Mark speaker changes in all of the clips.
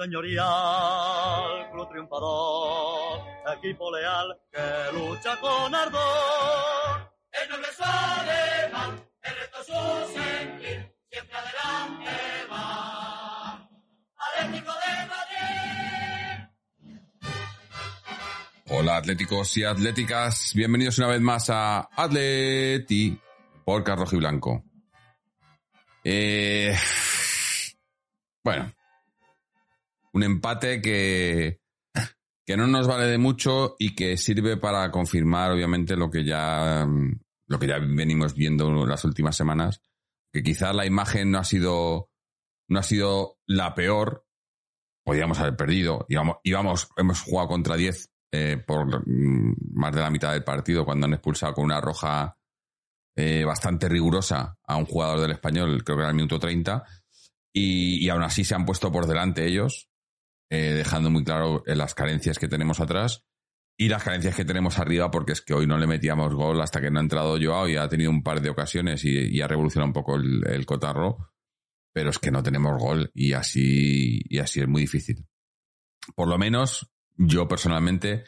Speaker 1: señorial, club triunfador, equipo leal que lucha con ardor. El noble es alemán, el resto su sentir, siempre adelante va. Atlético de Madrid.
Speaker 2: Hola atléticos y atléticas, bienvenidos una vez más a Atleti por Rojo y Blanco. Eh, bueno, un empate que, que no nos vale de mucho y que sirve para confirmar, obviamente, lo que ya, lo que ya venimos viendo las últimas semanas, que quizás la imagen no ha sido, no ha sido la peor, podíamos haber perdido, íbamos, íbamos hemos jugado contra 10 eh, por mm, más de la mitad del partido cuando han expulsado con una roja eh, bastante rigurosa a un jugador del español, creo que era el minuto 30, y, y aún así se han puesto por delante ellos, eh, dejando muy claro eh, las carencias que tenemos atrás y las carencias que tenemos arriba, porque es que hoy no le metíamos gol hasta que no ha entrado Joao y ha tenido un par de ocasiones y, ha revolucionado un poco el, el, cotarro, pero es que no tenemos gol y así, y así es muy difícil. Por lo menos, yo personalmente,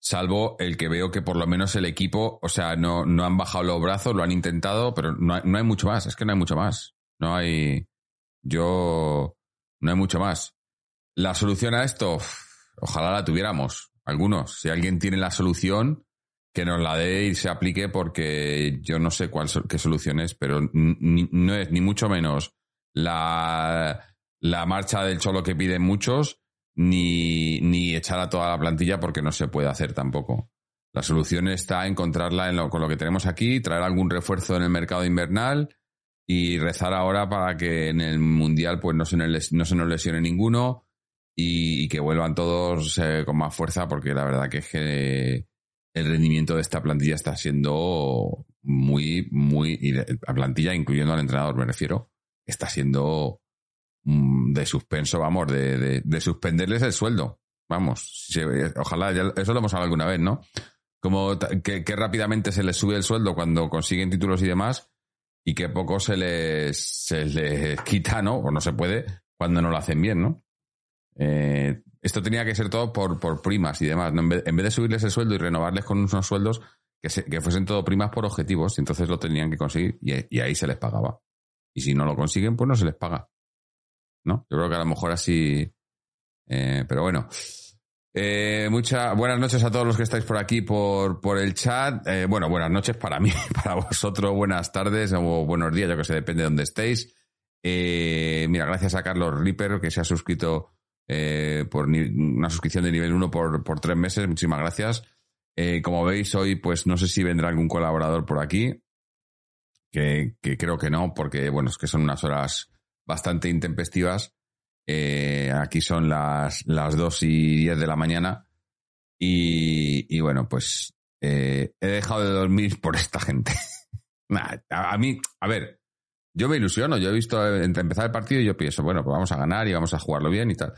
Speaker 2: salvo el que veo que por lo menos el equipo, o sea, no, no han bajado los brazos, lo han intentado, pero no hay, no hay mucho más, es que no hay mucho más. No hay, yo, no hay mucho más. La solución a esto, ojalá la tuviéramos, algunos. Si alguien tiene la solución, que nos la dé y se aplique porque yo no sé cuál qué solución es, pero no es ni mucho menos la, la marcha del cholo que piden muchos, ni, ni echar a toda la plantilla porque no se puede hacer tampoco. La solución está encontrarla en lo, con lo que tenemos aquí, traer algún refuerzo en el mercado invernal y rezar ahora para que en el mundial pues no se nos, no se nos lesione ninguno y, que vuelvan todos eh, con más fuerza porque la verdad que es que el rendimiento de esta plantilla está siendo muy, muy, y la plantilla incluyendo al entrenador me refiero, está siendo de suspenso, vamos, de, de, de suspenderles el sueldo. Vamos, ojalá, ya, eso lo hemos hablado alguna vez, ¿no? Como que, rápidamente se les sube el sueldo cuando consiguen títulos y demás, y que poco se les, se les quita, ¿no? O no se puede cuando no lo hacen bien, ¿no? Eh, esto tenía que ser todo por, por primas y demás. En, vez, de subirles el sueldo y renovarles con unos sueldos, que, que fuesen todo primas por objetivos, y entonces lo tenían que conseguir y, ahí se les pagaba. Y si no lo consiguen, pues no se les paga. ¿no? Yo creo que a lo mejor así. Eh, pero bueno. Eh, buenas noches a todos los que estáis por aquí por, por el chat. Eh, bueno, buenas noches para mí, para vosotros, buenas tardes o buenos días, yo que sé, depende de dónde estéis. Mira, gracias a Carlos Ripper que se ha suscrito eh, por una suscripción de nivel 1 por, por tres meses. Muchísimas gracias. como veis, hoy, pues no sé si vendrá algún colaborador por aquí. Que, que creo que no, porque bueno, es que son unas horas bastante intempestivas. Eh, aquí son las, las 2 y 10 de la mañana. Y, y bueno, pues eh, he dejado de dormir por esta gente. a, a, mí, a ver, yo me ilusiono. Yo he visto empezar el partido y yo pienso, bueno, pues vamos a ganar y vamos a jugarlo bien y tal.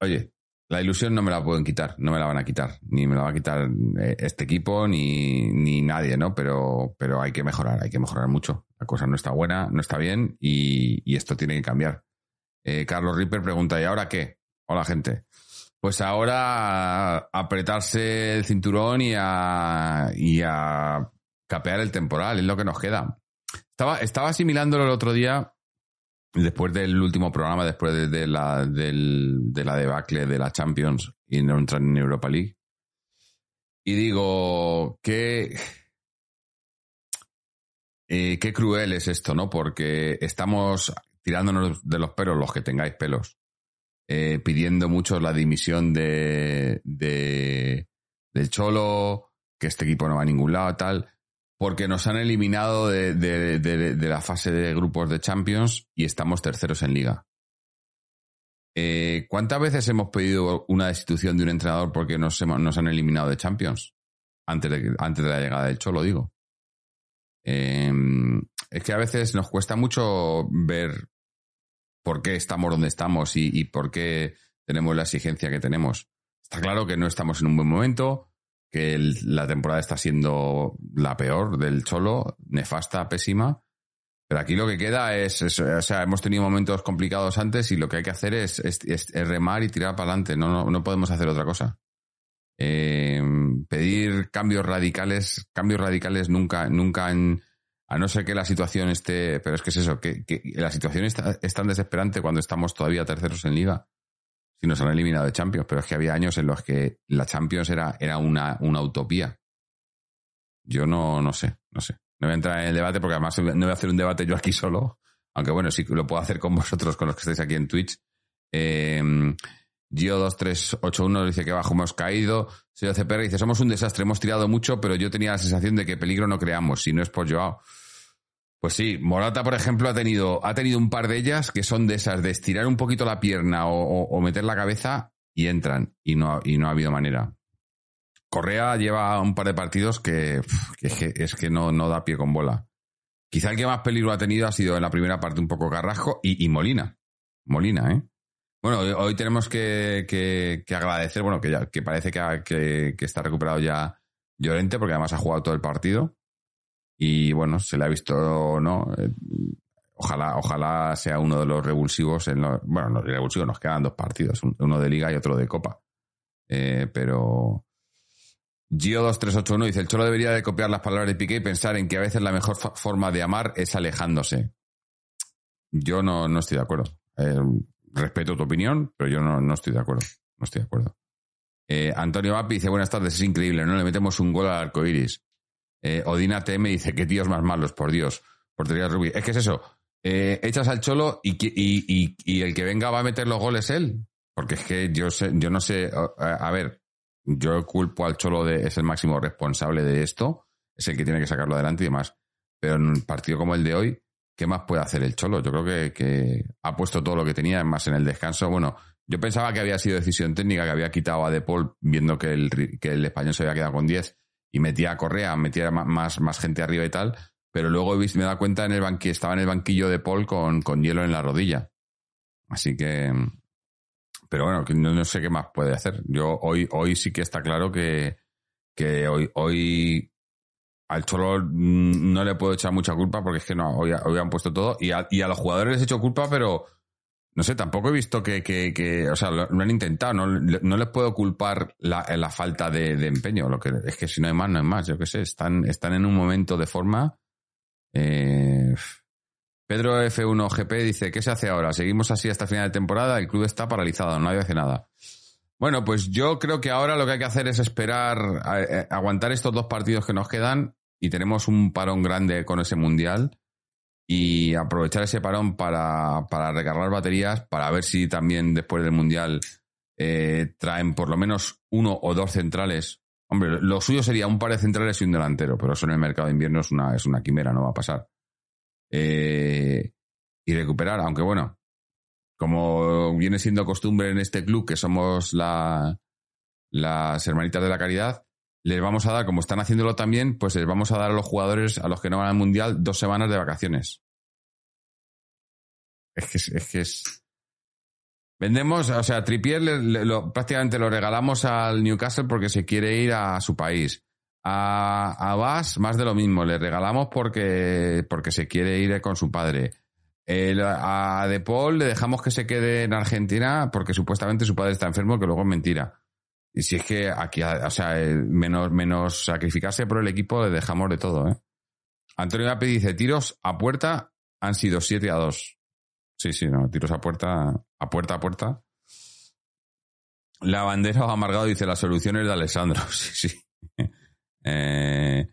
Speaker 2: Oye, la ilusión no me la pueden quitar, no me la van a quitar, ni me la va a quitar eh, este equipo ni, ni nadie, ¿no? Pero, pero hay que mejorar, hay que mejorar mucho. La cosa no está buena, no está bien y, y esto tiene que cambiar. Eh, Carlos Ripper pregunta, ¿y ahora qué? Hola, gente. Pues ahora apretarse el cinturón y a, y a capear el temporal, es lo que nos queda. Estaba, estaba asimilándolo el otro día después del último programa, después de, la, de la debacle de la Champions y no entrar en Europa League. Y digo, qué, eh, qué cruel es esto, ¿no? Porque estamos tirándonos de los pelos, los que tengáis pelos, eh, pidiendo mucho la dimisión de, de, del Cholo, que este equipo no va a ningún lado, tal porque nos han eliminado de, la fase de grupos de Champions y estamos terceros en liga. Eh, ¿Cuántas veces hemos pedido una destitución de un entrenador porque nos, han eliminado de Champions? Antes de, la llegada del Cholo, digo. Eh, es que a veces nos cuesta mucho ver por qué estamos donde estamos y por qué tenemos la exigencia que tenemos. Está claro que no estamos en un buen momento, que el, la temporada está siendo la peor del Cholo, nefasta, pésima, Pero aquí lo que queda es, o sea, hemos tenido momentos complicados antes y lo que hay que hacer es- es remar y tirar para adelante. No, no, no podemos hacer otra cosa. Eh, pedir cambios radicales, cambios radicales nunca, nunca en, a no ser que la situación esté, pero es que es eso, que, que la situación está, es tan desesperante cuando estamos todavía terceros en liga. Si nos han eliminado de Champions, pero es que había años en los que la Champions era, era una, una utopía. Yo no, no sé, no sé. No voy a entrar en el debate porque además no voy a hacer un debate yo aquí solo. Aunque bueno, sí lo puedo hacer con vosotros, con los que estáis aquí en Twitch. Eh, Gio2381 dice que bajo hemos caído. Señor CPR dice, somos un desastre, hemos tirado mucho, pero yo tenía la sensación de que peligro no creamos, si no es por Joao. Pues sí, Morata, por ejemplo, ha tenido, ha tenido un par de ellas que son de esas, de estirar un poquito la pierna o, meter la cabeza y entran. Y no, y no ha habido manera. Correa lleva un par de partidos que, es que, no, no da pie con bola. Quizá el que más peligro ha tenido ha sido en la primera parte un poco Carrasco y, Molina. Molina, ¿eh? Bueno, hoy, tenemos que, que- agradecer, bueno, que, ya, que parece que- que está recuperado ya Llorente, porque además ha jugado todo el partido. Y bueno, se le ha visto, ¿no? Eh, Ojalá, ojalá sea uno de los revulsivos. En los, bueno, los revulsivos nos quedan dos partidos, un- uno de Liga y otro de Copa. Eh, pero Gio2381 dice, el Cholo debería de copiar las palabras de Piqué y pensar en que a veces la mejor forma de amar es alejándose. Yo no, no estoy de acuerdo. Eh, respeto tu opinión, pero yo no, no estoy de acuerdo. No estoy de acuerdo. Antonio Vapi dice, buenas tardes, es increíble, ¿no? Le metemos un gol al arco iris. Eh, Odina TM dice, qué tíos más malos, por Dios. Portería Rubí. Es que es eso. Eh, echas al cholo y, el que venga va a meter los goles él. Porque es que yo sé, yo no sé, a, ver, yo culpo al cholo de, es el máximo responsable de esto, es el que tiene que sacarlo adelante y demás. Pero en un partido como el de hoy, ¿qué más puede hacer el cholo? Yo creo que, ha puesto todo lo que tenía, más en el descanso. Bueno, yo pensaba que había sido decisión técnica, que había quitado a De Paul viendo que el, que el español se había quedado con 10 y metía Correa, metía más, más gente arriba y tal. Pero luego me he dado cuenta en el banquillo, estaba en el banquillo de Paul con, con hielo en la rodilla. Así que, pero bueno, no, no sé qué más puede hacer. Yo hoy, hoy sí que está claro que, que hoy, hoy al Cholo no le puedo echar mucha culpa porque es que no, hoy, hoy han puesto todo y a, y a los jugadores les he hecho culpa, pero no sé, tampoco he visto que, que, que o sea, lo, han intentado, no, no les puedo culpar la, falta de, empeño, lo que es que si no hay más, no hay más, yo qué sé, están, están en un momento de forma. Eh, Pedro F1 GP dice, ¿qué se hace ahora? ¿Seguimos así hasta final de temporada? El club está paralizado, nadie hace nada. Bueno, pues yo creo que ahora lo que hay que hacer es esperar, a- a- aguantar estos dos partidos que nos quedan y tenemos un parón grande con ese mundial y aprovechar ese parón para, para recargar baterías, para ver si también después del mundial eh, traen por lo menos uno o dos centrales. Hombre, lo suyo sería un par de centrales y un delantero, pero eso en el mercado de invierno es una, es una quimera, no va a pasar. Eh, y recuperar, aunque bueno, como viene siendo costumbre en este club, que somos la, las hermanitas de la caridad, les vamos a dar, como están haciéndolo también, pues les vamos a dar a los jugadores, a los que no van al mundial, dos semanas de vacaciones. Es que es, es que es. Vendemos, o sea, Tripier prácticamente lo regalamos al Newcastle porque se quiere ir a su país. A, a Bas, más de lo mismo, le regalamos porque, porque se quiere ir con su padre. A De Paul le dejamos que se quede en Argentina porque supuestamente su padre está enfermo, que luego es mentira. Y si es que aquí, o sea, eh, menos, menos sacrificarse por el equipo, dejamos de todo, ¿eh? Antonio Gapi dice, tiros a puerta han sido 7 a 2. Sí, sí, no, tiros a puerta, a puerta a puerta. La bandera amargado dice, la solución es de Alessandro. Sí, sí. Eh,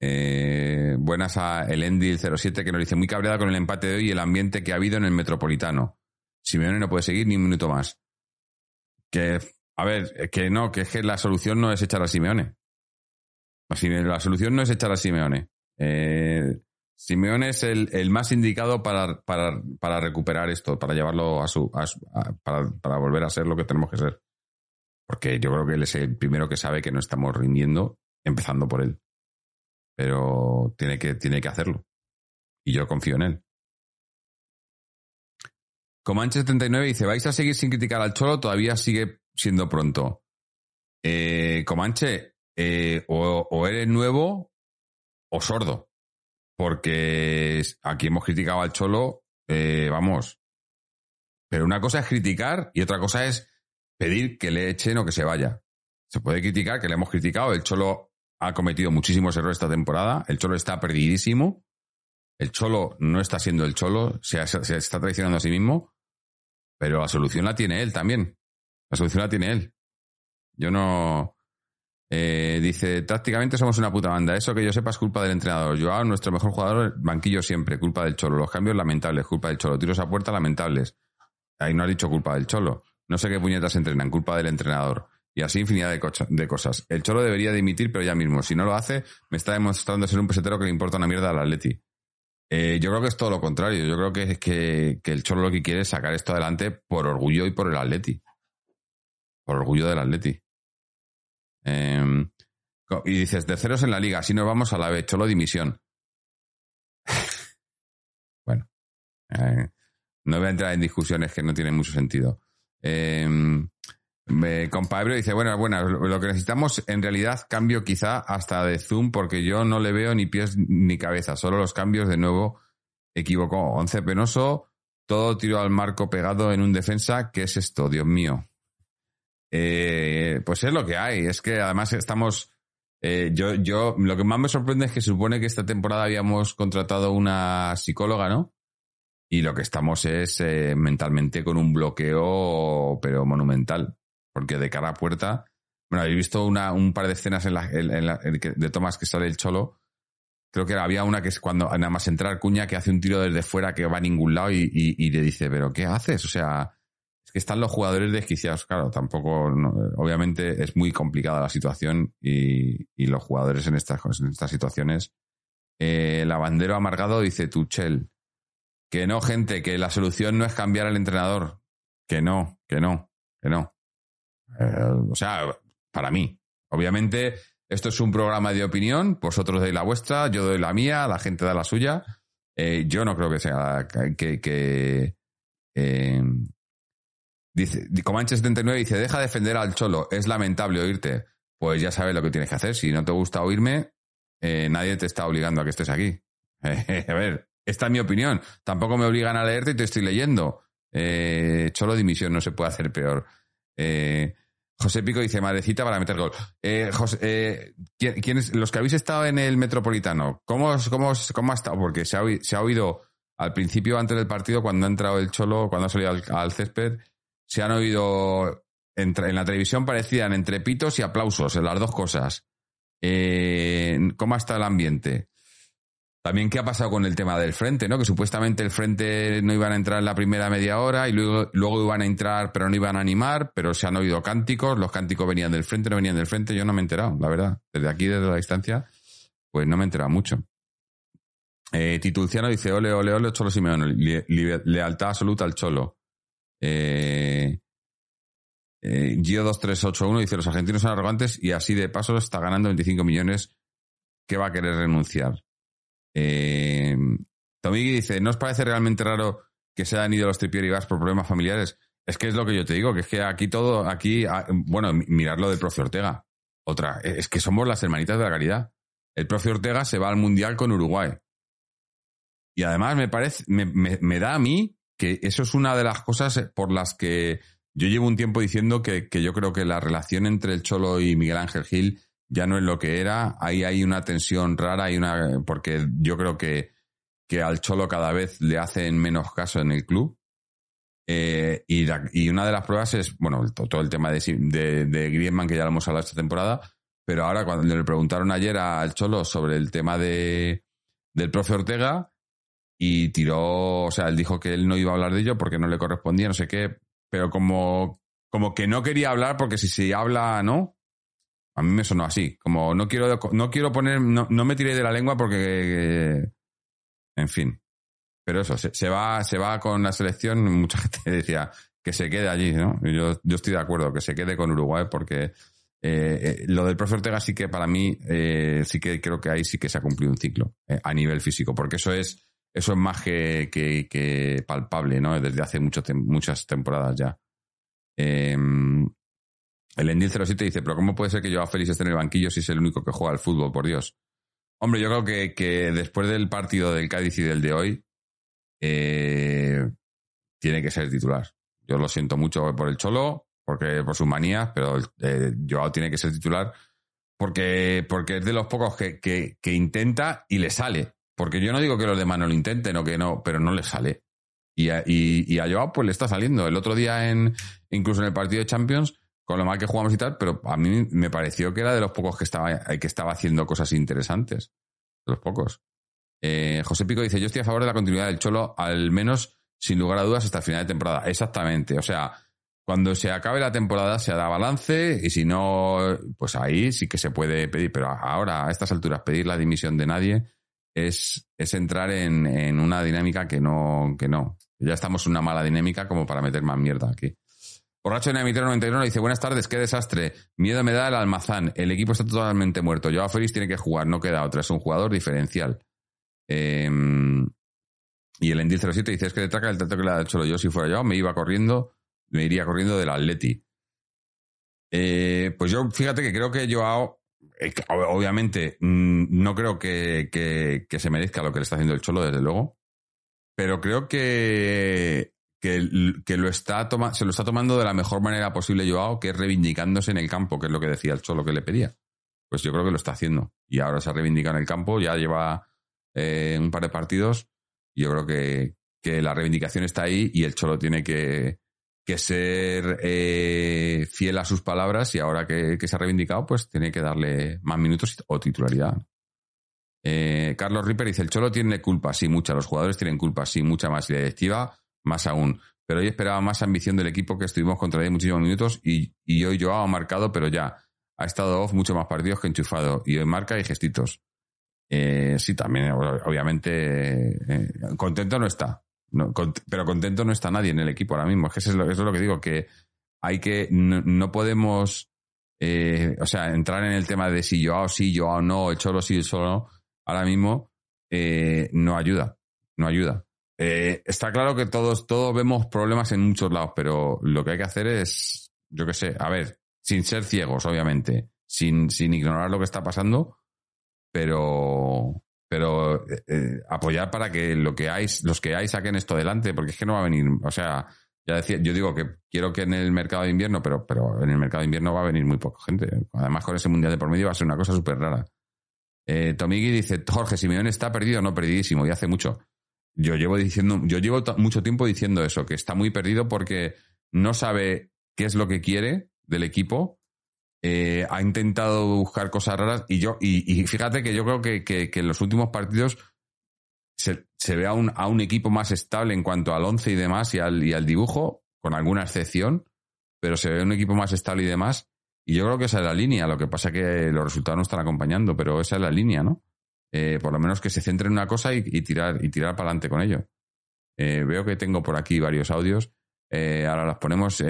Speaker 2: eh, buenas a el Endil07 que nos dice, muy cabreada con el empate de hoy y el ambiente que ha habido en el Metropolitano. Simeone no puede seguir ni un minuto más. Que, a ver, que no, que es que la solución no es echar a Simeone. La solución no es echar a Simeone. Eh, Simeone es el, el más indicado para, para, para recuperar esto, para llevarlo a su, para volver a ser lo que tenemos que ser. Porque yo creo que él es el primero que sabe que no estamos rindiendo, empezando por él. Pero tiene que, tiene que hacerlo. Y yo confío en él. Comanche79 dice, ¿vais a seguir sin criticar al Cholo? Todavía sigue siendo pronto. Eh, Comanche, eh, o, eres nuevo o sordo. porque aquí hemos criticado al Cholo, eh, vamos. Pero una cosa es criticar y otra cosa es pedir que le echen o que se vaya. Se puede criticar, que le hemos criticado. El Cholo ha cometido muchísimos errores esta temporada. El Cholo está perdidísimo. El Cholo no está siendo el Cholo, se, se está traicionando a sí mismo. Pero la solución la tiene él también. La solución la tiene él. Yo no. Eh, dice, tácticamente somos una puta banda. Eso que yo sepa es culpa del entrenador. Joao, nuestro mejor jugador, banquillo siempre, culpa del Cholo. Los cambios lamentables, culpa del Cholo. Tiros a puerta lamentables. Ahí no ha dicho culpa del Cholo. No sé qué puñetas entrenan, culpa del entrenador. Y así infinidad de, cosas. El Cholo debería dimitir, pero ya mismo. Si no lo hace, me está demostrando ser un pesetero que le importa una mierda al Atleti. Eh, yo creo que es todo lo contrario. Yo creo que, que, que el Cholo lo que quiere es sacar esto adelante por orgullo y por el Atleti. Por orgullo del Atleti. Em, y dices, de ceros en la liga, si nos vamos a la B, Cholo dimisión. bueno, eh, no voy a entrar en discusiones que no tienen mucho sentido. Eh, compadre dice, bueno, bueno, lo que necesitamos en realidad cambio quizá hasta de Zoom porque yo no le veo ni pies ni cabeza, solo los cambios de nuevo equivocó. Once penoso, todo tiro al marco pegado en un defensa, ¿qué es esto? Dios mío. Eh, pues es lo que hay. Es que además estamos. Eh, yo, yo, lo que más me sorprende es que supone que esta temporada habíamos contratado una psicóloga, ¿no? Y lo que estamos es eh, mentalmente con un bloqueo, pero monumental. Porque de cara a puerta. Bueno, he visto una, un par de escenas en la, de Tomás que sale el cholo. Creo que había una que es cuando nada más entrar Cuña que hace un tiro desde fuera que va a ningún lado y, y le dice, ¿pero qué haces? O sea, están los jugadores desquiciados, claro, tampoco, obviamente es muy complicada la situación y, los jugadores en estas, estas situaciones. Eh, la bandera amargado dice Tuchel, que no, gente, que la solución no es cambiar al entrenador, que no, que no, que no. Eh, o sea, para mí, obviamente, esto es un programa de opinión, vosotros deis la vuestra, yo doy la mía, la gente da la suya. Eh, yo no creo que sea que, que Dice, Comanche79 dice, deja de defender al cholo, es lamentable oírte. Pues ya sabes lo que tienes que hacer. Si no te gusta oírme, eh, nadie te está obligando a que estés aquí. a ver, esta es mi opinión. Tampoco me obligan a leerte y te estoy leyendo. Eh, cholo dimisión, no se puede hacer peor. Eh, José Pico dice, madrecita para meter gol. José, los que habéis estado en el Metropolitano, ¿cómo, cómo, cómo ha estado? Porque se ha oído al principio, antes del partido, cuando ha entrado el Cholo, cuando ha salido al césped, se han oído en, la televisión parecían entre pitos y aplausos, en las dos cosas. Eh, ¿Cómo está el ambiente? También qué ha pasado con el tema del frente, ¿no? Que supuestamente el frente no iban a entrar en la primera media hora y luego, iban a entrar, pero no iban a animar, pero se han oído cánticos, los cánticos venían del frente, no venían del frente, yo no me he enterado, la verdad. Desde aquí, desde la distancia, pues no me he enterado mucho. Eh, Titulciano dice, ole, ole, ole, Cholo Simeone, lealtad absoluta al Cholo. Eh, eh, Gio2381 dice, los argentinos son arrogantes y así de paso está ganando 25 millones que va a querer renunciar. Eh, Tomigui dice, ¿no os parece realmente raro que se hayan ido los Tripier y Gas por problemas familiares? Es que es lo que yo te digo, que es que aquí todo, aquí, ah, bueno, mirar lo del profe Ortega. Otra, es que somos las hermanitas de la caridad. El profe Ortega se va al Mundial con Uruguay. Y además me parece, me da a mí que eso es una de las cosas por las que yo llevo un tiempo diciendo que, yo creo que la relación entre el Cholo y Miguel Ángel Gil ya no es lo que era. Ahí hay una tensión rara, hay una, porque yo creo que, que al Cholo cada vez le hacen menos caso en el club. Eh, y, una de las pruebas es, bueno, todo el tema de, de, de, Griezmann, que ya lo hemos hablado esta temporada, pero ahora cuando le preguntaron ayer al Cholo sobre el tema de, del profe Ortega, y tiró, o sea, él dijo que él no iba a hablar de ello porque no le correspondía, no sé qué, pero como, como que no quería hablar porque si se habla, ¿no? A mí me sonó así, como no quiero, no quiero poner, no, me tiré de la lengua porque, en fin. Pero eso, se, va, se va con la selección, mucha gente decía que se quede allí, ¿no? Yo, yo estoy de acuerdo, que se quede con Uruguay porque eh, eh, lo del profe Ortega sí que para mí, eh, sí que creo que ahí sí que se ha cumplido un ciclo a nivel físico, porque eso es eso es más que, palpable, ¿no? Desde hace muchas temporadas ya. Em, el Endil 07 dice, pero ¿cómo puede ser que yo a Félix esté en el banquillo si es el único que juega al fútbol, por Dios? Hombre, yo creo que, que después del partido del Cádiz y del de hoy, eh, tiene que ser titular. Yo lo siento mucho por el Cholo, porque por sus manías, pero eh, Joao tiene que ser titular porque, porque es de los pocos que, que, que, intenta y le sale. Porque yo no digo que los demás no lo intenten o que no, pero no le sale. Y a, y, y a Joao pues le está saliendo. El otro día, en incluso en el partido de Champions, con lo mal que jugamos y tal, pero a mí me pareció que era de los pocos que estaba, que estaba haciendo cosas interesantes. De los pocos. Eh, José Pico dice, yo estoy a favor de la continuidad del Cholo, al menos sin lugar a dudas hasta el final de temporada. Exactamente. O sea, cuando se acabe la temporada se hará balance y si no, pues ahí sí que se puede pedir. Pero ahora, a estas alturas, pedir la dimisión de nadie es, es entrar en, en una dinámica que no, que no. Ya estamos en una mala dinámica como para meter más mierda aquí. Borracho de 91 dice, buenas tardes, qué desastre. Miedo me da el almazán. El equipo está totalmente muerto. Joao Félix tiene que jugar, no queda otra. Es un jugador diferencial. Eh, y el Endil 07 dice, es que le traca el trato que le ha hecho yo. Si fuera yo, me iba corriendo me iría corriendo del Atleti. Eh, pues yo, fíjate que creo que Joao, obviamente, mm, no creo que, que, se merezca lo que le está haciendo el Cholo, desde luego, pero creo que, que, lo está toma, se lo está tomando de la mejor manera posible Joao, que es reivindicándose en el campo, que es lo que decía el Cholo que le pedía. Pues yo creo que lo está haciendo. Y ahora se ha reivindicado en el campo, ya lleva eh, un par de partidos. Y yo creo que la reivindicación está ahí y el Cholo tiene que, que ser eh, fiel a sus palabras y ahora que, se ha reivindicado, pues tiene que darle más minutos o titularidad. Eh, Carlos Ripper dice, el Cholo tiene culpa, sí, mucha. Los jugadores tienen culpa, sí, mucha más. Y la directiva, más aún. Pero hoy esperaba más ambición del equipo que estuvimos contra él muchísimos minutos y, y hoy Joao ha marcado, pero ya. Ha estado off mucho más partidos que enchufado. Y hoy marca y gestitos. Eh, sí, también, obviamente, eh, contento no está. Pero contento no está nadie en el equipo ahora mismo. Es que eso es lo, que digo, que hay que, no, no podemos, eh, o sea, entrar en el tema de si yo sí, yo no, el cholo sí, el solo no, ahora mismo eh, no ayuda, no ayuda. Eh, está claro que todos, todos vemos problemas en muchos lados, pero lo que hay que hacer es, yo qué sé, a ver, sin ser ciegos, obviamente, sin, sin ignorar lo que está pasando, pero, pero eh, eh, apoyar para que lo que hay, los que hay saquen esto adelante, porque es que no va a venir, o sea, ya decía, yo digo que quiero que en el mercado de invierno, pero, pero en el mercado de invierno va a venir muy poca gente. Además, con ese mundial de por medio va a ser una cosa súper rara. Eh, Tomigui dice, Jorge, Simeone está perdido, no perdidísimo, y hace mucho. Yo llevo diciendo, yo llevo mucho tiempo diciendo eso, que está muy perdido porque no sabe qué es lo que quiere del equipo eh, ha intentado buscar cosas raras y yo, y, fíjate que yo creo que, que, en los últimos partidos se, se ve a un, a un, equipo más estable en cuanto al once y demás y al, y al dibujo, con alguna excepción, pero se ve un equipo más estable y demás. Y yo creo que esa es la línea, lo que pasa es que los resultados no están acompañando, pero esa es la línea, ¿no? Eh, por lo menos que se centre en una cosa y, tirar, y tirar para adelante con ello. Eh, veo que tengo por aquí varios audios. Ahora los ponemos.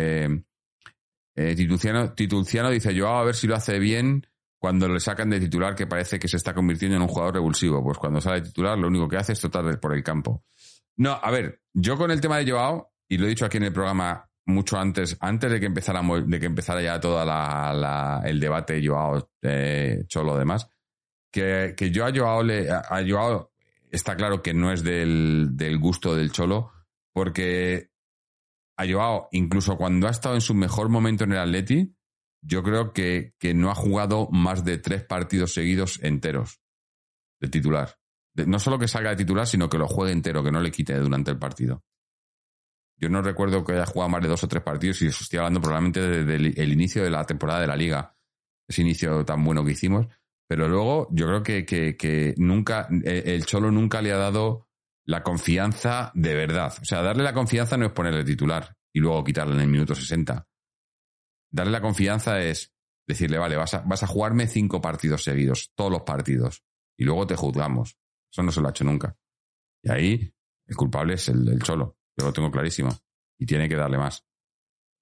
Speaker 2: Eh, Tituciano, dice, yo a ver si lo hace bien cuando le sacan de titular que parece que se está convirtiendo en un jugador revulsivo. Pues cuando sale de titular lo único que hace es trotar por el campo. No, a ver, yo con el tema de Joao, y lo he dicho aquí en el programa mucho antes, antes de que empezara, de que empezara ya todo la, la, el debate Joao, eh, Cholo, demás, que, que yo a Joao, le, a Joao está claro que no es del, del gusto del Cholo, porque a Joao, incluso cuando ha estado en su mejor momento en el Atleti, yo creo que, que no ha jugado más de tres partidos seguidos enteros de titular. No solo que salga de titular, sino que lo juegue entero, que no le quite durante el partido. Yo no recuerdo que haya jugado más de dos o tres partidos y eso estoy hablando probablemente desde el, inicio de la temporada de la liga. Ese inicio tan bueno que hicimos. Pero luego yo creo que, que, que nunca, el Cholo nunca le ha dado la confianza de verdad. O sea, darle la confianza no es ponerle titular y luego quitarle en el minuto 60. Darle la confianza es decirle, vale, vas a, vas a jugarme cinco partidos seguidos, todos los partidos, y luego te juzgamos. Eso no se lo ha hecho nunca. Y ahí el culpable es el, Cholo. Yo lo tengo clarísimo. Y tiene que darle más.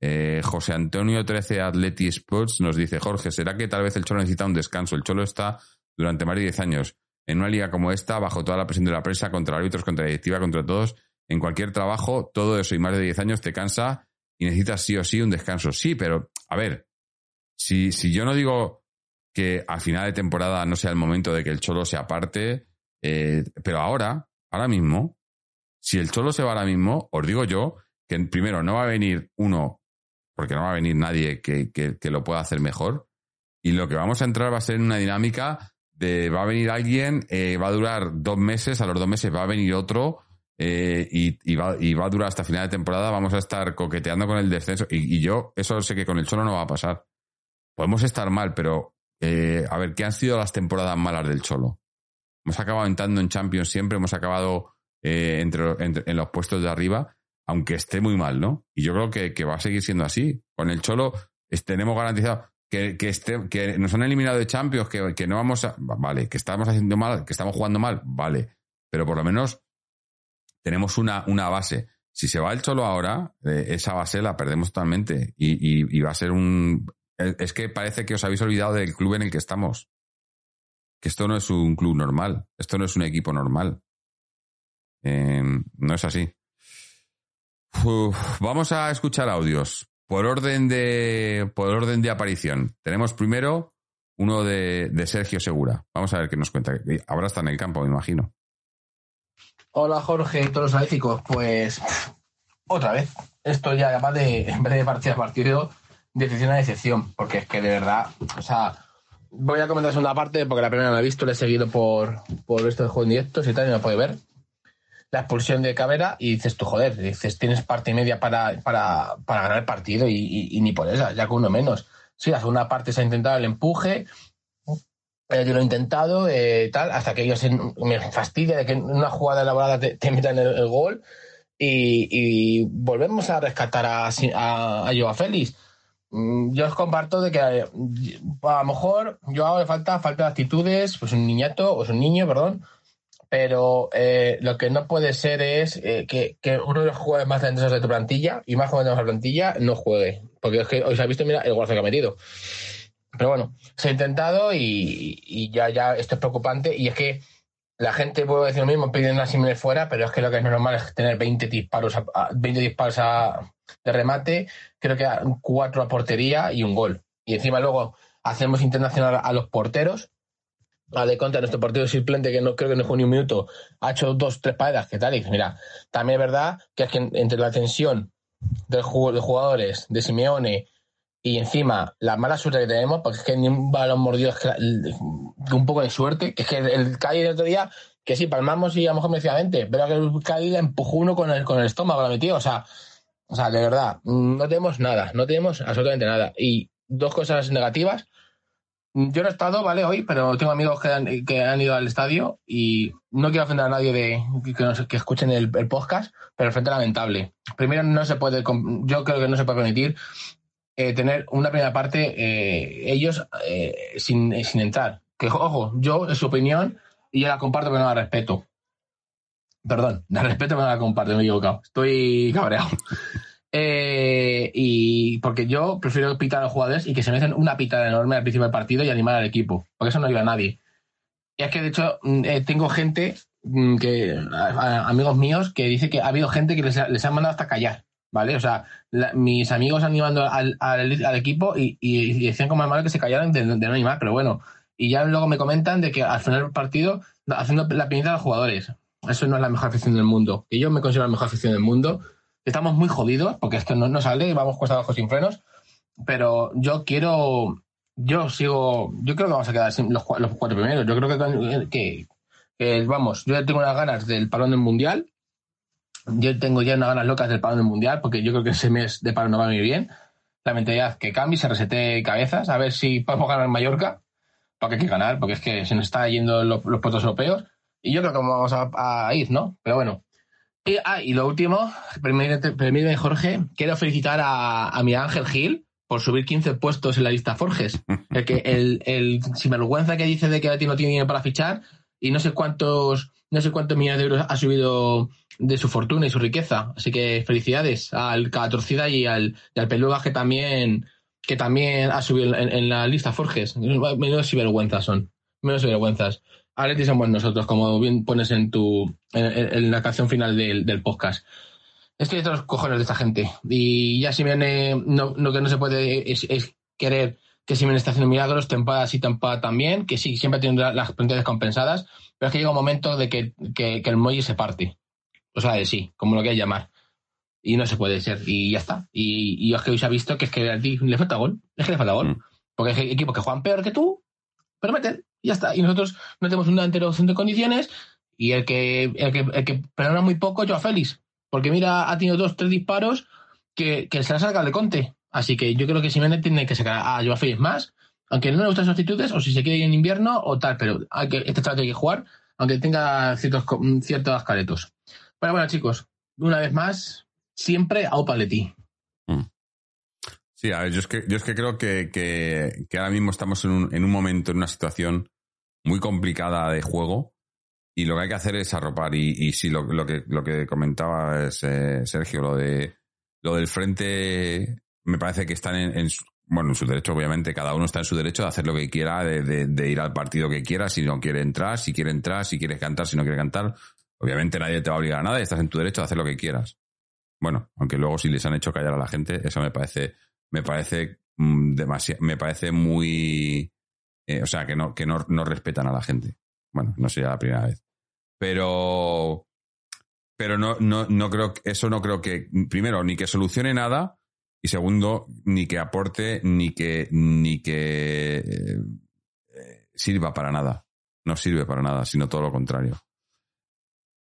Speaker 2: Eh, José Antonio 13 Atleti Sports nos dice, Jorge, ¿será que tal vez el Cholo necesita un descanso? El Cholo está durante más de 10 años en una liga como esta, bajo toda la presión de la prensa, contra árbitros, contra directiva, contra todos, en cualquier trabajo, todo eso y más de 10 años te cansa y necesitas sí o sí un descanso. Sí, pero, a ver, si, si yo no digo que al final de temporada no sea el momento de que el Cholo se aparte. Eh, pero ahora, ahora mismo, si el Cholo se va ahora mismo, os digo yo que primero no va a venir uno, porque no va a venir nadie que, que, lo pueda hacer mejor. Y lo que vamos a entrar va a ser en una dinámica de va a venir alguien, eh, va a durar dos meses, a los dos meses va a venir otro. Eh, y, va, y, va, a durar hasta final de temporada, vamos a estar coqueteando con el descenso. Y, yo, eso sé que con el Cholo no va a pasar. Podemos estar mal, pero eh, a ver, ¿qué han sido las temporadas malas del Cholo? Hemos acabado entrando en Champions siempre, hemos acabado entre, en los puestos de arriba, aunque esté muy mal, ¿no? Y yo creo que, va a seguir siendo así. Con el Cholo tenemos garantizado que, que, que nos han eliminado de Champions, que, no vamos a. Vale, que estamos haciendo mal, que estamos jugando mal, vale. Pero por lo menos tenemos una, una base. Si se va el Cholo ahora, eh, esa base la perdemos totalmente. y, va a ser un. Es que parece que os habéis olvidado del club en el que estamos. Que esto no es un club normal. Esto no es un equipo normal. Em, no es así. vamos a escuchar audios. Por orden de. Por orden de aparición. Tenemos primero uno de, Sergio Segura. Vamos a ver qué nos cuenta. Ahora está en el campo, me imagino.
Speaker 3: Hola Jorge todos los analíticos. Pues otra vez. Esto ya además de en vez de partido a partido de excepción a excepción, porque es que de verdad, o sea, voy a comentar segunda parte porque la primera no la he visto, la he seguido por, por esto de juego en directos y tal, y no puede ver. La expulsión de Cabera y dices tú, joder, dices, tienes parte y media para, para, para ganar el partido y, ni por esa, ya con uno menos. Sí, la segunda parte se ha intentado el empuje, eh, yo lo he intentado, eh, tal, hasta que ellos me fastidia de que en una jugada elaborada te, te metan el, gol y, volvemos a rescatar a, a, a Joao Félix Mm, yo os comparto de que eh, a lo mejor yo hago de falta, falta de actitudes, pues un niñato, o es un niño, perdón, pero eh, lo que no puede ser es eh, que, uno de los jugadores más talentosos de tu plantilla y más jóvenes de la plantilla no juegue. Porque es que hoy se ha visto, mira, el golazo que ha metido. Pero bueno, se ha intentado y, ya, ya esto es preocupante. Y es que la gente puede decir lo mismo, piden a Simenes fuera, pero es que lo que es normal es tener 20 disparos, a, 20 disparos a, de remate, creo que cuatro a portería y un gol. Y encima luego hacemos internacional a los porteros. A de contra nuestro portero suplente, que no creo que no jugó ni un minuto, ha hecho dos, tres paradas, ¿qué tal? Y mira, también es verdad que es que entre la tensión del juego, de jugadores, de Simeone, y encima la mala suerte que tenemos, porque es que ni un balón mordido, es que un poco de suerte, que es que el Cádiz del otro día, que sí, palmamos y a lo mejor merecidamente, pero que el Cádiz le empujó uno con el, con el estómago, la metió, o sea, o sea, de verdad, no tenemos nada, no tenemos absolutamente nada. Y dos cosas negativas. Yo no he estado, ¿vale? Hoy, pero tengo amigos que han, que han ido al estadio y no quiero ofender a nadie de que, que escuchen el, podcast, pero frente lamentable. Primero, no se puede, yo creo que no se puede permitir eh, tener una primera parte eh, ellos eh, sin, sin entrar. Que, ojo, yo, es su opinión, y yo la comparto, pero no la respeto. Perdón, de respeto me la comparto, me he equivocado. Estoy cabreado. Eh, y porque yo prefiero pitar a los jugadores y que se me hacen una pitada enorme al principio del partido y animar al equipo, porque eso no ayuda a nadie. Y es que de hecho mm, eh, tengo gente mm, que amigos míos que dice que ha habido gente que les, les han mandado hasta callar, ¿vale? O sea, mis amigos animando al, al, equipo y, y, decían como malo que se callaran de, no animar, pero bueno. Y ya luego me comentan de que al final del partido haciendo la pinita a los jugadores. Eso no es la mejor afición del mundo. Y yo me considero la mejor afición del mundo. Estamos muy jodidos porque esto no, no sale, vamos cuesta abajo sin frenos. Pero yo quiero, yo sigo, yo creo que vamos a quedar los, los cuatro primeros. Yo creo que, que, vamos, yo ya tengo unas ganas del parón del mundial. Yo tengo ya unas ganas locas del parón del mundial porque yo creo que ese mes de parón no va muy bien. La mentalidad que cambie, se resete cabezas, a ver si podemos ganar en Mallorca, porque hay que ganar, porque es que se nos está yendo los, los puestos europeos y yo creo que vamos a, ir, ¿no? Pero bueno. Y, ah, y lo último, permíteme, Jorge, quiero felicitar a, a mi Ángel Gil por subir 15 puestos en la lista Forges. El, que, el, el sinvergüenza que dice de que no tiene dinero para fichar y no sé cuántos no sé cuántos millones de euros ha subido de su fortuna y su riqueza. Así que felicidades al Catorcida y al, y al Peluga que también, que también ha subido en, la lista Forges. Menos sinvergüenzas son. Menos sinvergüenzas. Aleti somos nosotros, como bien pones en tu en, la canción final del, del podcast. Es que hay cojones de esta gente. Y ya si viene, no, lo que no se puede es, querer que me está haciendo milagros, temporada sí, temporada también, que sí, siempre tiene las pendientes compensadas, pero es que llega un momento de que, el muelle se parte. O sea, de sí, como lo quieras llamar. Y no se puede ser, y ya está. Y, y es que hoy se ha visto que es que a ti le falta gol, es que le falta gol. Mm. Porque hay equipos que juegan peor que tú, pero meten, y ya está. Y nosotros no tenemos una opción de condiciones, y el que, el que, el que perdona muy poco, a Félix. Porque mira, ha tenido dos, tres disparos que, que se la sacado de Conte. Así que yo creo que Simeone tiene que sacar a Joao Félix más, aunque no le gustan sus actitudes, o si se quiere ir en invierno o tal, pero hay que, este trato hay que jugar, aunque tenga ciertos, ciertos caretos. Pero bueno, chicos, una vez más, siempre a Opaletti.
Speaker 2: Sí, a ver, yo es que, yo es que creo que, que, que ahora mismo estamos en un, en un momento, en una situación muy complicada de juego y lo que hay que hacer es arropar. Y, y sí, lo, lo, que, lo que comentaba es, eh, Sergio, lo de lo del frente me parece que están en, bueno, en su derecho, obviamente, cada uno está en su derecho de hacer lo que quiera, de, ir al partido que quiera, si no quiere entrar, si quiere entrar, si quiere cantar, si no quiere cantar. Obviamente nadie te va a obligar a nada y estás en tu derecho de hacer lo que quieras. Bueno, aunque luego si les han hecho callar a la gente, eso me parece, me parece mm, demasiado, me parece muy, eh, o sea, que no, que no, no respetan a la gente. Bueno, no sería la primera vez. Pero, pero no, no, no creo, eso no creo que, primero, ni que solucione nada, y segundo, ni que aporte ni que, ni que eh, sirva para nada. No sirve para nada, sino todo lo contrario.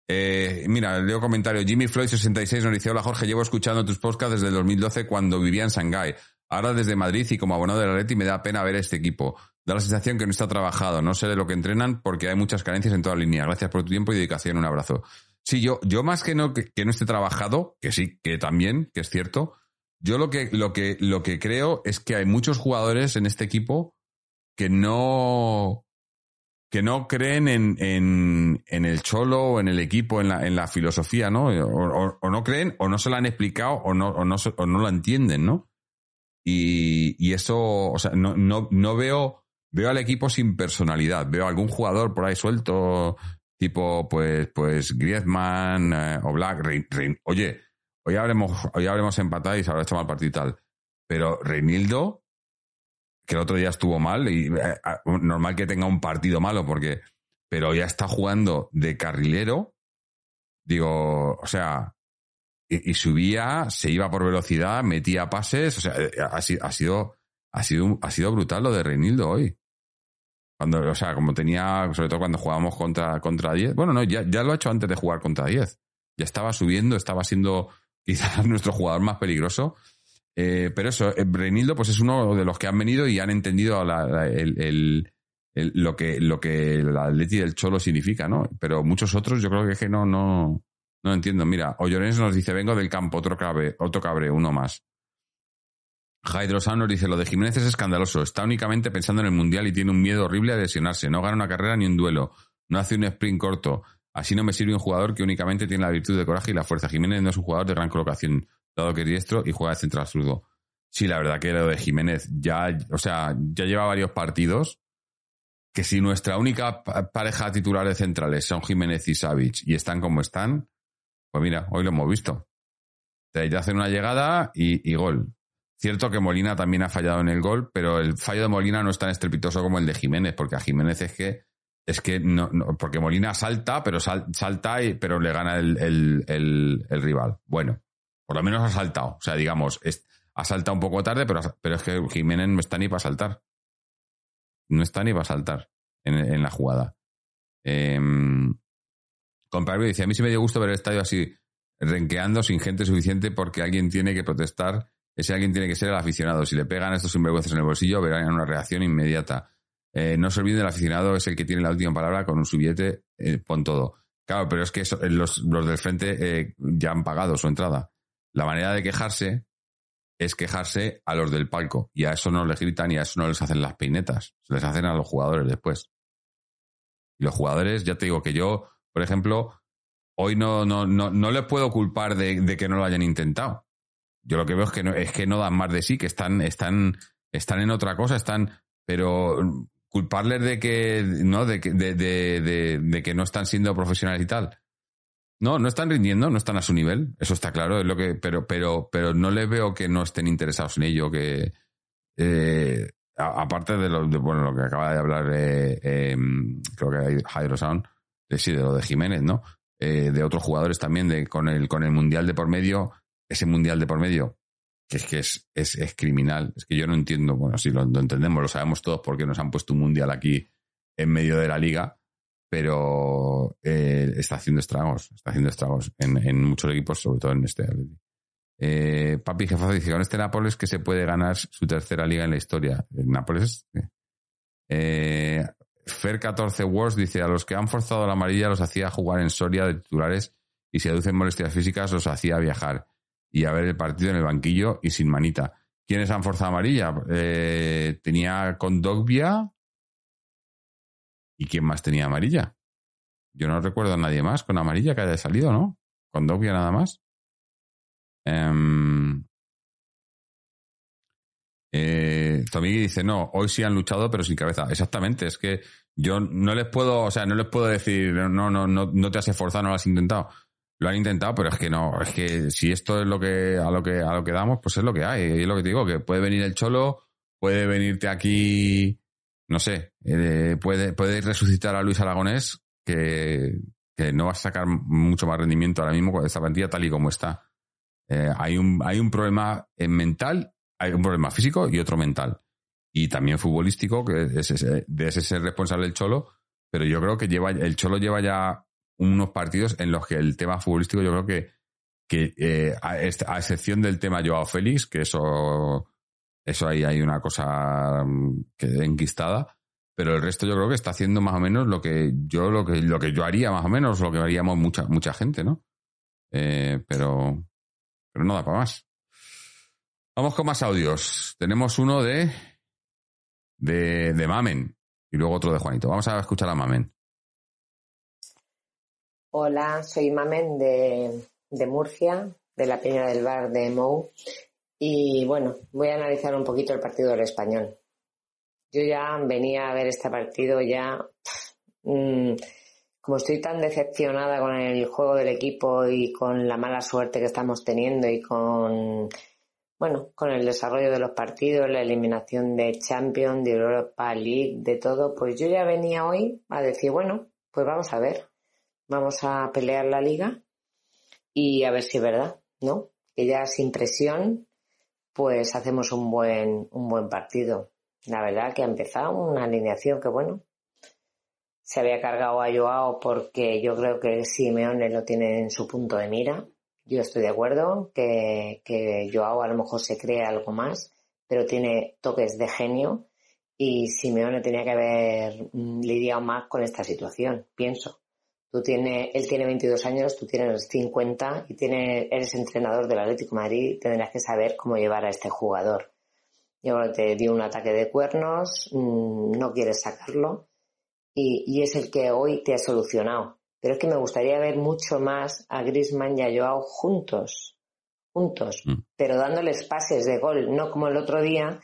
Speaker 2: Eh, mira, leo comentario. Jimmy Floyd 66 nos dice, hola Jorge, llevo escuchando tus podcasts desde el 2012 cuando vivía en Shanghái. Ahora desde Madrid y como abonado de la Leti me da pena ver este equipo. Da la sensación que no está trabajado, no sé de lo que entrenan porque hay muchas carencias en toda la línea. Gracias por tu tiempo y dedicación. Un abrazo. Sí, yo, yo más que no, que no esté trabajado, que sí, que también, que es cierto, yo lo que, lo que, lo que creo es que hay muchos jugadores en este equipo que no, que no creen en, en, en el cholo o en el equipo, en la, en la filosofía, ¿no? O, no creen, o no se lo han explicado, o no, o no, o no lo entienden, ¿no? Y, y eso, o sea, no, no, no veo, veo al equipo sin personalidad. Veo algún jugador por ahí suelto, tipo, pues, pues Griezmann eh, o Black. oye, Hoy habremos, hoy habremos empatado y se habrá hecho mal partido y tal. Pero Reinildo, que el otro día estuvo mal, y eh, normal que tenga un partido malo, porque. Pero ya está jugando de carrilero. Digo, o sea, y, subía, se iba por velocidad, metía pases, o sea, eh, ha, sido, ha sido, ha sido brutal lo de Reinildo hoy. Cuando, o sea, como tenía, sobre todo cuando jugábamos contra, contra 10. Bueno, no, ya, ya lo ha hecho antes de jugar contra 10. Ya estaba subiendo, estaba siendo quizás nuestro jugador más peligroso. Eh, pero eso, eh, Reinildo pues es uno de los que han venido y han entendido el, lo que lo que la Atleti del Cholo significa, ¿no? Pero muchos otros yo creo que, es que no, no, no entiendo. Mira, Ollorens nos dice, vengo del campo, otro cabre, otro cabre, uno más. Hydrosan nos dice, lo de Jiménez es escandaloso, está únicamente pensando en el Mundial y tiene un miedo horrible a lesionarse, no gana una carrera ni un duelo, no hace un sprint corto, Así no me sirve un jugador que únicamente tiene la virtud de coraje y la fuerza. Jiménez no es un jugador de gran colocación, dado que es diestro y juega de central zurdo. Sí, la verdad que lo de Jiménez ya, o sea, ya lleva varios partidos que si nuestra única pareja titular de centrales son Jiménez y Savic y están como están, pues mira, hoy lo hemos visto. Te hacen una llegada y, gol. Cierto que Molina también ha fallado en el gol, pero el fallo de Molina no es tan estrepitoso como el de Jiménez, porque a Jiménez es que es que no, porque Molina salta, pero salta, y, pero le gana el, rival. Bueno, por lo menos ha saltado. O sea, digamos, ha saltado un poco tarde, pero, pero es que Jiménez no está ni para saltar. No está ni para saltar en, la jugada. Eh, dice, a mí sí me dio gusto ver el estadio así renqueando sin gente suficiente porque alguien tiene que protestar. Ese alguien tiene que ser el aficionado. Si le pegan estos sinvergüenzas en el bolsillo, verán una reacción inmediata. Eh, no se olviden, el aficionado es el que tiene la última palabra con un subiete, eh, pon todo. Claro, pero es que eh, los, del frente ya han pagado su entrada. La manera de quejarse es quejarse a los del palco. Y a eso no les gritan y a eso no les hacen las peinetas. Se les hacen a los jugadores después. Y los jugadores, ya te digo que yo, por ejemplo, hoy no, no, no, no les puedo culpar de, que no lo hayan intentado. Yo lo que veo es que no, es que no dan más de sí, que están, están, están en otra cosa, están, pero culparles de que, ¿no? De de, de, que no están siendo profesionales y tal. No, no están rindiendo, no están a su nivel, eso está claro, es lo que, pero, pero, pero no les veo que no estén interesados en ello, que eh, aparte de lo, bueno, lo que acaba de hablar, eh, creo que Hydro Sound, de, sí, de lo de Jiménez, ¿no? de otros jugadores también, de, con, el, con el Mundial de por medio, ese Mundial de por medio, que es que es, es, criminal. Es que yo no entiendo, bueno, sí lo, entendemos, lo sabemos todos porque nos han puesto un Mundial aquí en medio de la liga, pero eh, está haciendo estragos, está haciendo estragos en, muchos equipos, sobre todo en este. Eh, Papi Jefazo dice, con este Nápoles que se puede ganar su tercera liga en la historia. ¿El Nápoles? Eh, Fer 14 Wars dice, a los que han forzado la amarilla los hacía jugar en Soria de titulares y si aducen molestias físicas los hacía viajar y a ver el partido en el banquillo y sin manita. ¿Quiénes han forzado amarilla? Eh, tenía Condogbia ¿Y quién más tenía amarilla? Yo no recuerdo a nadie más con amarilla que haya salido, ¿no? Condogbia nada más. Um, eh, dice, no, hoy sí han luchado, pero sin cabeza. Exactamente, es que yo no les puedo, o sea, no les puedo decir, no, no, no, no te has esforzado, no lo has intentado. Lo han intentado, pero es que no, es que si esto es lo que, a lo que, a lo que damos, pues es lo que hay. Y es lo que te digo, que puede venir el cholo, puede venirte aquí, no sé, eh, puede, puede resucitar a Luis Aragonés, que, que no va a sacar mucho más rendimiento ahora mismo con esta plantilla tal y como está. Eh, hay, un, hay un problema mental, hay un problema físico y otro mental. Y también futbolístico, que es, ese, de ese ser responsable el Cholo, pero yo creo que lleva, el Cholo lleva ya unos partidos en los que el tema futbolístico yo creo que, que eh, a, excepción del tema Joao Félix, que eso, eso ahí hay una cosa mm, que enquistada, pero el resto yo creo que está haciendo más o menos lo que yo, lo que, lo que yo haría más o menos, lo que haríamos mucha, mucha gente, ¿no? Eh, pero, pero no da para más. Vamos con más audios. Tenemos uno de, de, de Mamen y luego otro de Juanito. Vamos a escuchar a Mamen.
Speaker 4: Hola, soy Mamen de, de Murcia, de la Peña del Bar de Mou. Y bueno, voy a analizar un poquito el partido del español. Yo ya venía a ver este partido ya. Mmm, como estoy tan decepcionada con el juego del equipo y con la mala suerte que estamos teniendo y con bueno, con el desarrollo de los partidos, la eliminación de Champions, de Europa League, de todo, pues yo ya venía hoy a decir, bueno, pues vamos a ver, vamos a pelear la liga y a ver si es verdad, ¿no? Que ya sin presión, pues hacemos un buen, un buen partido. La verdad que ha empezado una alineación que bueno, se había cargado a Joao porque yo creo que Simeone lo tiene en su punto de mira. Yo estoy de acuerdo que, que Joao a lo mejor se cree algo más, pero tiene toques de genio y Simeone tenía que haber mm, lidiado más con esta situación, pienso. Tú tienes, él tiene 22 años, tú tienes 50 y tiene, eres entrenador del Atlético de Madrid, tendrás que saber cómo llevar a este jugador. Yo te dio un ataque de cuernos, mm, no quieres sacarlo y, y, es el que hoy te ha solucionado. Pero es que me gustaría ver mucho más a Griezmann y a Joao juntos, juntos, mm. pero dándoles pases de gol, no como el otro día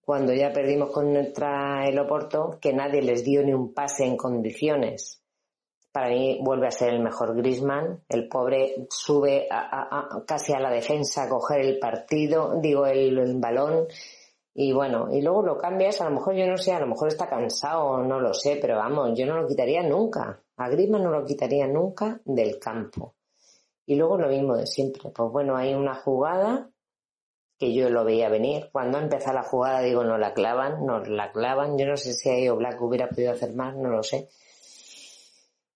Speaker 4: cuando ya perdimos contra el Oporto, que nadie les dio ni un pase en condiciones para mí vuelve a ser el mejor Grisman. El pobre sube casi a la defensa a coger el partido, digo, el, balón. Y bueno, y luego lo cambias, a lo mejor yo no sé, a lo mejor está cansado, no lo sé, pero vamos, yo no lo quitaría nunca. A Grisman no lo quitaría nunca del campo. Y luego lo mismo de siempre. Pues bueno, hay una jugada que yo lo veía venir. Cuando empezó la jugada, digo, no la clavan, no la clavan. Yo no sé si ahí Black hubiera podido hacer más, no lo sé.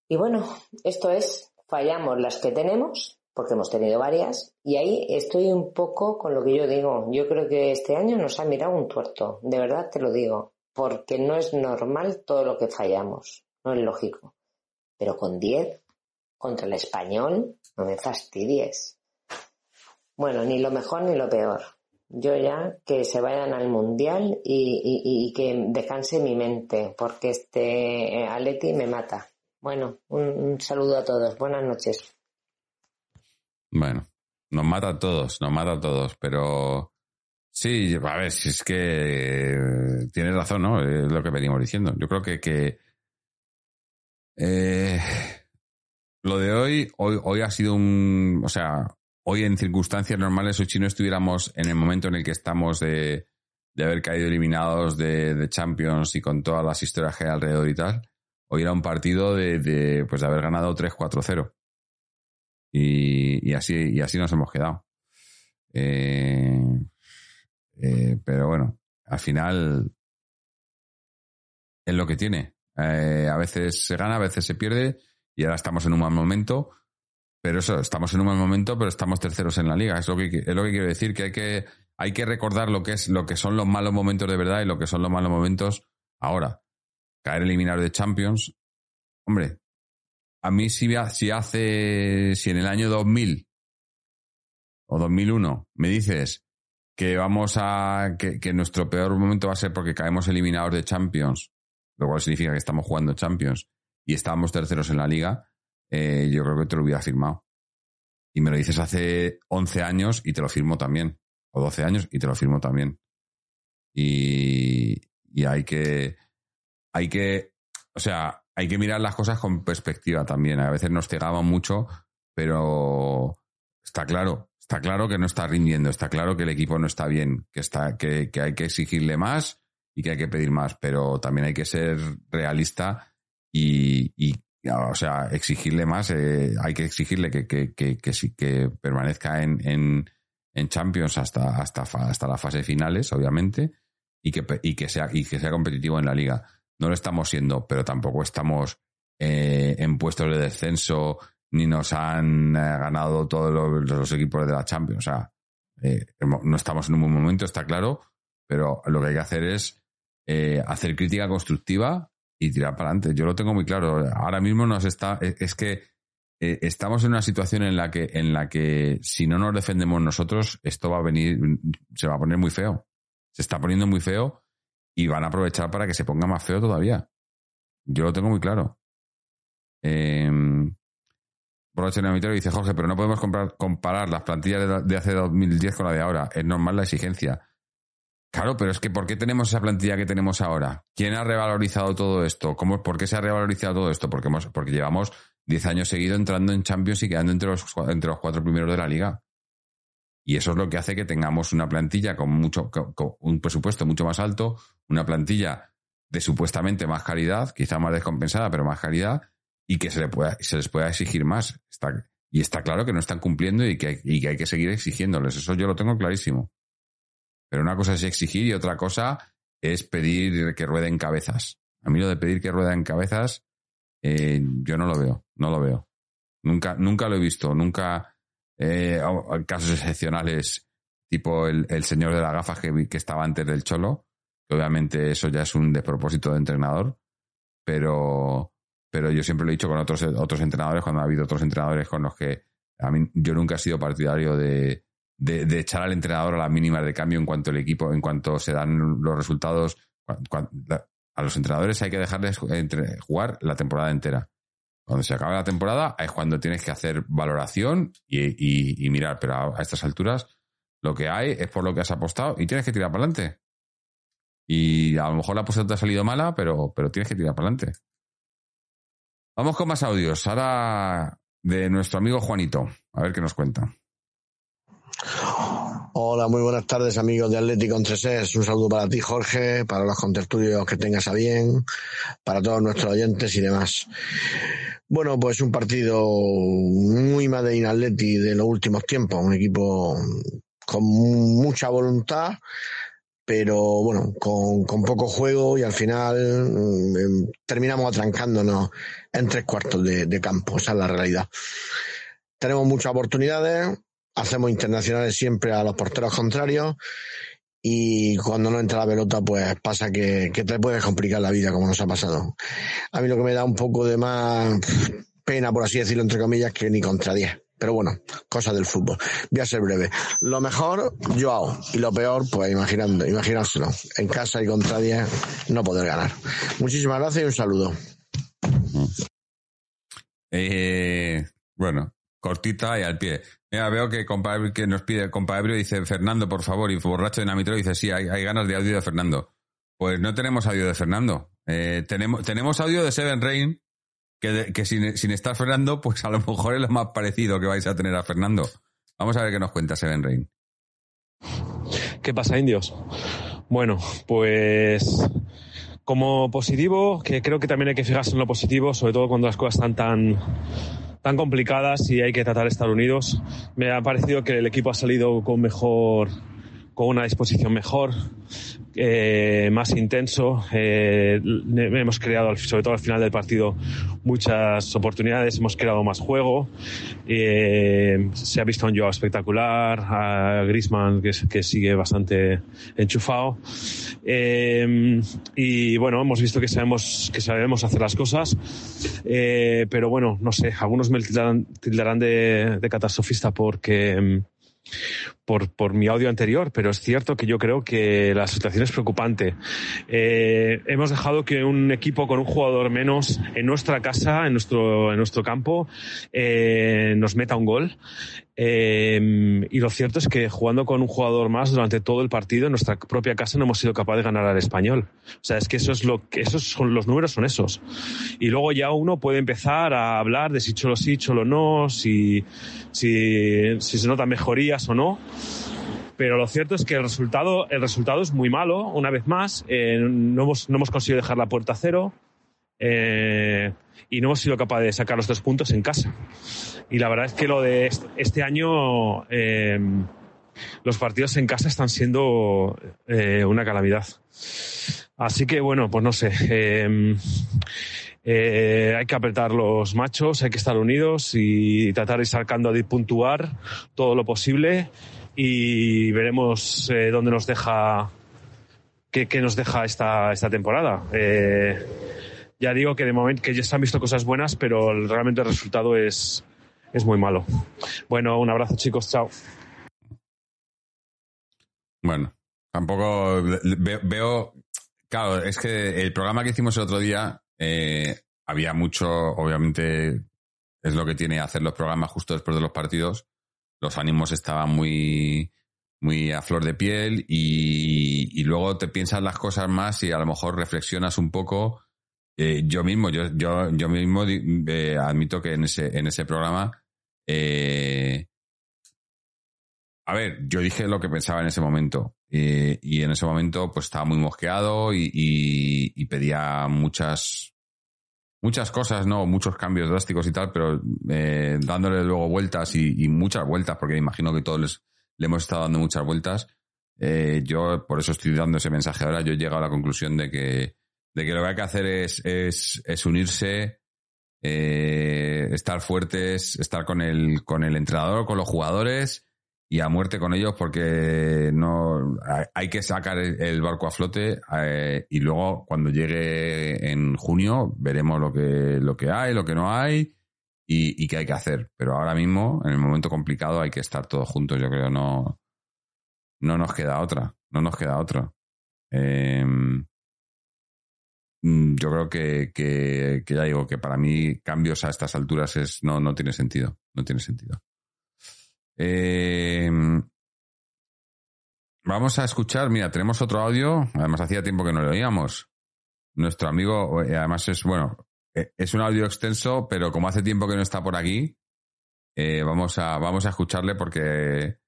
Speaker 4: Y bueno, esto es, fallamos las que tenemos, porque hemos tenido varias, y ahí estoy un poco con lo que yo digo. Yo creo que este año nos ha mirado un tuerto, de verdad te lo digo, porque no es normal todo lo que fallamos, no es lógico. Pero con 10 contra el español, no me fastidies. Bueno, ni lo mejor ni lo peor. Yo ya que se vayan al mundial y, que descanse mi mente, porque este Aleti me mata. Bueno, un, saludo a todos. Buenas noches.
Speaker 2: Bueno, nos mata a todos, nos mata a todos, pero sí, a ver, si es que tienes razón, ¿no? Es lo que venimos diciendo. Yo creo que, que eh, lo de hoy, hoy, hoy ha sido un, o sea, hoy en circunstancias normales, hoy si no estuviéramos en el momento en el que estamos de, de haber caído eliminados de, Champions y con todas las historias que hay alrededor y tal, hoy era un partido de, pues de haber ganado 3-4-0. Y, así, y así nos hemos quedado. Eh, eh, pero bueno, al final es lo que tiene. Eh, a veces se gana, a veces se pierde y ahora estamos en un mal momento. Pero eso, estamos en un mal momento, pero estamos terceros en la liga. Es lo que, es lo que quiero decir, que hay que hay que recordar lo que es lo que son los malos momentos de verdad y lo que son los malos momentos ahora. Caer eliminado de Champions, hombre, a mí si, si hace, si en el año 2000 o 2001 me dices que vamos a, que, nuestro peor momento va a ser porque caemos eliminados de Champions, lo cual significa que estamos jugando Champions y estamos terceros en la liga, eh, yo creo que te lo hubiera firmado. Y me lo dices hace 11 años y te lo firmo también o 12 años y te lo firmo también. Y, hay que, hay que, o sea, hay que mirar las cosas con perspectiva también. A veces nos cegamos mucho, pero está claro, está claro que no está rindiendo, está claro que el equipo no está bien, que, está, que, hay que exigirle más y que hay que pedir más, pero también hay que ser realista y, o sea, exigirle más, eh, hay que exigirle que, que, que, que permanezca en, en Champions hasta, hasta, hasta las fases finales, obviamente, y que, y, que sea, y que sea competitivo en la liga. No lo estamos siendo, pero tampoco estamos eh, en puestos de descenso ni nos han eh, ganado todos los, equipos de la Champions. O sea, eh, no estamos en un buen momento, está claro, pero lo que hay que hacer es hacer crítica constructiva y tirar para adelante. Yo lo tengo muy claro. Ahora mismo nos está, es que eh, estamos en una situación en la que, en la que si no nos defendemos nosotros, esto va a venir, se va a poner muy feo. Se está poniendo muy feo y van a aprovechar para que se ponga más feo todavía. Yo lo tengo muy claro. Eh, dice Jorge, pero no podemos comparar las plantillas de, hace 2010 con la de ahora. Es normal la exigencia. Claro, pero es que ¿por qué tenemos esa plantilla que tenemos ahora? ¿Quién ha revalorizado todo esto? ¿Cómo, ¿Por qué se ha revalorizado todo esto? Porque, hemos, porque llevamos 10 años seguidos entrando en Champions y quedando entre los, entre los cuatro primeros de la liga. Y eso es lo que hace que tengamos una plantilla con mucho, con, un presupuesto mucho más alto, una plantilla de supuestamente más calidad, quizá más descompensada, pero más calidad, y que se, le pueda, se les pueda exigir más. Está, y está claro que no están cumpliendo y que, y que hay que seguir exigiéndoles. Eso yo lo tengo clarísimo. Pero una cosa es exigir y otra cosa es pedir que rueden cabezas. A mí lo de pedir que rueden cabezas eh, yo no lo veo, no lo veo. Nunca, nunca lo he visto, nunca eh, casos excepcionales tipo el, señor de las gafas que, que estaba antes del Cholo, que obviamente eso ya es un despropósito de entrenador, pero, pero yo siempre lo he dicho con otros, otros entrenadores, cuando ha habido otros entrenadores con los que a mí, yo nunca he sido partidario de, de, echar al entrenador a las mínimas de cambio en cuanto el equipo, en cuanto se dan los resultados a los entrenadores hay que dejarles jugar la temporada entera. Cuando se acabe la temporada es cuando tienes que hacer valoración y, mirar, pero a, estas alturas lo que hay es por lo que has apostado y tienes que tirar para adelante. Y a lo mejor la apuesta te ha salido mala, pero, tienes que tirar para adelante. Vamos con más audios. Ahora de nuestro amigo Juanito. A ver qué nos cuenta.
Speaker 5: Hola, muy buenas tardes amigos de Atlético Entreses. Un saludo para ti Jorge, para los contertulios que tengas a bien, para todos nuestros oyentes y demás. Bueno, pues un partido muy Madrid Atleti de los últimos tiempos, un equipo con mucha voluntad, pero bueno, con, poco juego y al final mm, terminamos atrancándonos en tres cuartos de, de campo, esa es la realidad. Tenemos muchas oportunidades, hacemos internacionales siempre a los porteros contrarios y cuando no entra la pelota pues pasa que, te puedes complicar la vida como nos ha pasado. A mí lo que me da un poco de más pena, por así decirlo, entre comillas, que ni contra 10. Pero bueno, cosas del fútbol. Voy a ser breve. Lo mejor, Joao. Y lo peor, pues imaginando, imaginárselo. En casa y contra 10 no poder ganar. Muchísimas gracias y un saludo.
Speaker 2: Eh, bueno, cortita y al pie. Mira, veo que, compadre, que nos pide compadre dice Fernando, por favor, y borracho de Namitro dice sí, hay, ganas de audio de Fernando. Pues no tenemos audio de Fernando. Eh, tenemos, tenemos audio de Seven Rain, que, que sin, sin, estar Fernando, pues a lo mejor es lo más parecido que vais a tener a Fernando. Vamos a ver qué nos cuenta Seven Rain.
Speaker 6: ¿Qué pasa, indios? Bueno, pues como positivo, que creo que también hay que fijarse en lo positivo, sobre todo cuando las cosas están tan, tan complicadas y hay que tratar de estar unidos. Me ha parecido que el equipo ha salido con mejor, con una disposición mejor, eh, más intenso. Eh, hemos creado, sobre todo al final del partido, muchas oportunidades, hemos creado más juego. Eh, se ha visto un Joao espectacular, a Grisman que, sigue bastante enchufado. Y bueno, hemos visto que sabemos, que sabemos hacer las cosas. Pero bueno, no sé, algunos me tildarán, de catastrofista porque por, por mi audio anterior, pero es cierto que yo creo que la situación es preocupante. Eh, hemos dejado que un equipo con un jugador menos en nuestra casa, en nuestro, en nuestro campo, eh, nos meta un gol. Eh, y lo cierto es que jugando con un jugador más durante todo el partido en nuestra propia casa no hemos sido capaces de ganar al español. O sea, es que eso es lo que esos son los números son esos. Y luego ya uno puede empezar a hablar de si cholo sí, cholo no, si, si, si se notan mejorías o no. Pero lo cierto es que el resultado, el resultado es muy malo, una vez más. Eh, no, hemos, no hemos conseguido dejar la puerta a cero. Eh, y no hemos sido capaces de sacar los tres puntos en casa. Y la verdad es que lo de este año, eh, los partidos en casa están siendo eh, una calamidad. Así que bueno, pues no sé. Hay que apretar los machos, hay que estar unidos y tratar de ir sacando a puntuar todo lo posible y veremos dónde nos deja, qué, qué, nos deja esta, esta temporada. Ya digo que de momento que ya se han visto cosas buenas, pero realmente el resultado es, es muy malo. Bueno, un abrazo chicos, chao.
Speaker 2: Bueno, tampoco veo, veo, claro, es que el programa que hicimos el otro día eh, había mucho, obviamente, es lo que tiene hacer los programas justo después de los partidos. Los ánimos estaban muy, muy a flor de piel y, y luego te piensas las cosas más y a lo mejor reflexionas un poco eh, yo mismo, yo, yo, yo mismo eh, admito que en ese, en ese programa, eh, a ver, yo dije lo que pensaba en ese momento. Eh, y en ese momento, pues estaba muy mosqueado y, pedía muchas, muchas cosas, ¿no? Muchos cambios drásticos y tal, pero dándole luego vueltas y, muchas vueltas, porque imagino que todos les, le hemos estado dando muchas vueltas. Yo, por eso estoy dando ese mensaje ahora, yo he llegado a la conclusión de que, de que lo que hay que hacer es, es, es unirse, eh, estar fuertes, estar con el, con el entrenador, con los jugadores y a muerte con ellos porque no hay que sacar el barco a flote eh, y luego cuando llegue en junio veremos lo que, lo que hay, lo que no hay y, qué hay que hacer. Pero ahora mismo, en el momento complicado, hay que estar todos juntos, yo creo, no, no nos queda otra, no nos queda otra. Eh, yo creo que, que, ya digo que para mí cambios a estas alturas es no, no tiene sentido. No tiene sentido. Eh, vamos a escuchar, mira, tenemos otro audio, además hacía tiempo que no lo oíamos. Nuestro amigo, eh, además es, bueno, eh, es un audio extenso, pero como hace tiempo que no está por aquí, vamos, a, vamos a escucharle porque,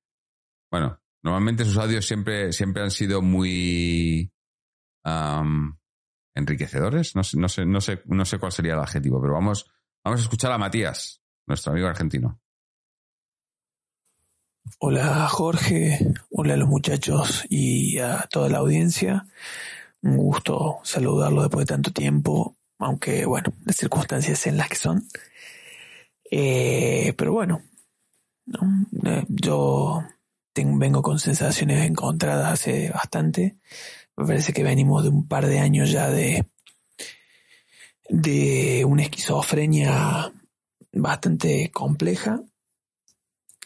Speaker 2: bueno, normalmente sus audios siempre, siempre han sido muy... enriquecedores, no sé, no sé, no sé, no sé cuál sería el adjetivo, pero vamos, vamos a escuchar a Matías, nuestro amigo argentino.
Speaker 7: Hola Jorge, hola a los muchachos y a toda la audiencia. Un gusto saludarlo después de tanto tiempo, aunque bueno, las circunstancias en las que son. Eh, pero bueno, ¿no? eh, yo tengo, vengo con sensaciones encontradas hace bastante. Me parece que venimos de un par de años ya de, de una esquizofrenia bastante compleja.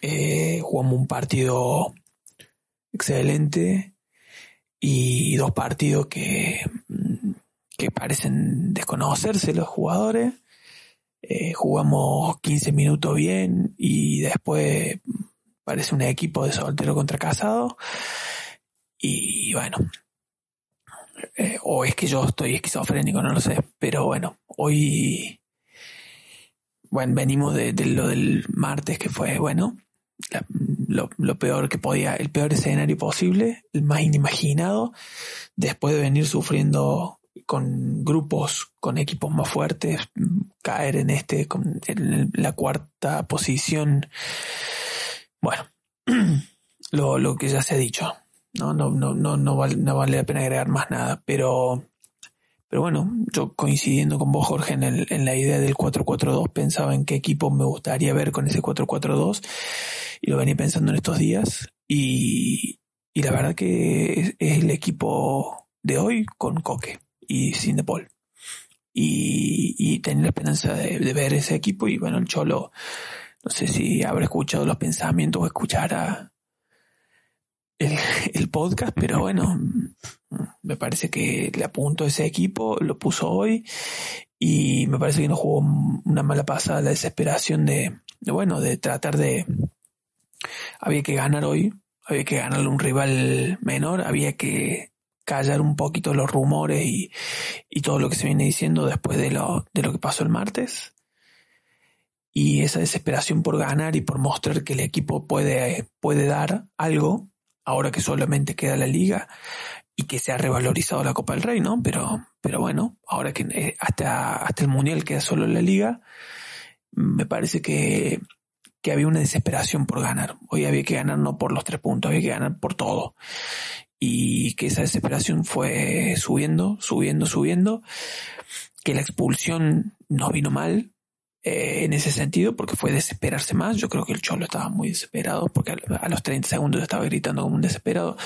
Speaker 7: Eh, jugamos un partido excelente y dos partidos que, que parecen desconocerse los jugadores. Eh, jugamos 15 minutos bien y después parece un equipo de soltero contra casado. Y bueno, eh, o es que yo estoy esquizofrénico, no lo sé, pero bueno, hoy, bueno, venimos de, lo del martes que fue, bueno, lo, peor que podía, el peor escenario posible, el más inimaginado, después de venir sufriendo con grupos, con equipos más fuertes, caer en este, con, en la cuarta posición. Bueno, lo que ya se ha dicho. No, no, no, no, no, vale, no vale la pena agregar más nada, pero pero bueno, yo coincidiendo con vos, Jorge, en, el, en la idea del 4-4-2, pensaba en qué equipo me gustaría ver con ese 4-4-2 y lo venía pensando en estos días y, y la verdad que es, el equipo de hoy con Coque y sin De Paul. Y, y tenía la esperanza de, de, ver ese equipo y bueno, el Cholo, no sé si habrá escuchado los pensamientos o escuchara el, podcast, pero bueno, me parece que le apuntó ese equipo, lo puso hoy y me parece que no jugó una mala pasada la desesperación de, de, bueno, de tratar de... Había que ganar hoy, había que ganarle un rival menor, había que callar un poquito los rumores y, y todo lo que se viene diciendo después de lo, de lo que pasó el martes. Y esa desesperación por ganar y por mostrar que el equipo puede, puede dar algo, ahora que solamente queda la liga, y que se ha revalorizado la Copa del Rey, ¿no? Pero, pero bueno, ahora que eh, hasta, hasta el Mundial queda solo la liga, me parece que, que había una desesperación por ganar. Hoy había que ganar no por los tres puntos, había que ganar por todo. Y que esa desesperación fue subiendo, subiendo, subiendo. Que la expulsión nos vino mal, eh, en ese sentido, porque fue desesperarse más. Yo creo que el Cholo estaba muy desesperado, porque a, los 30 segundos estaba gritando como un desesperado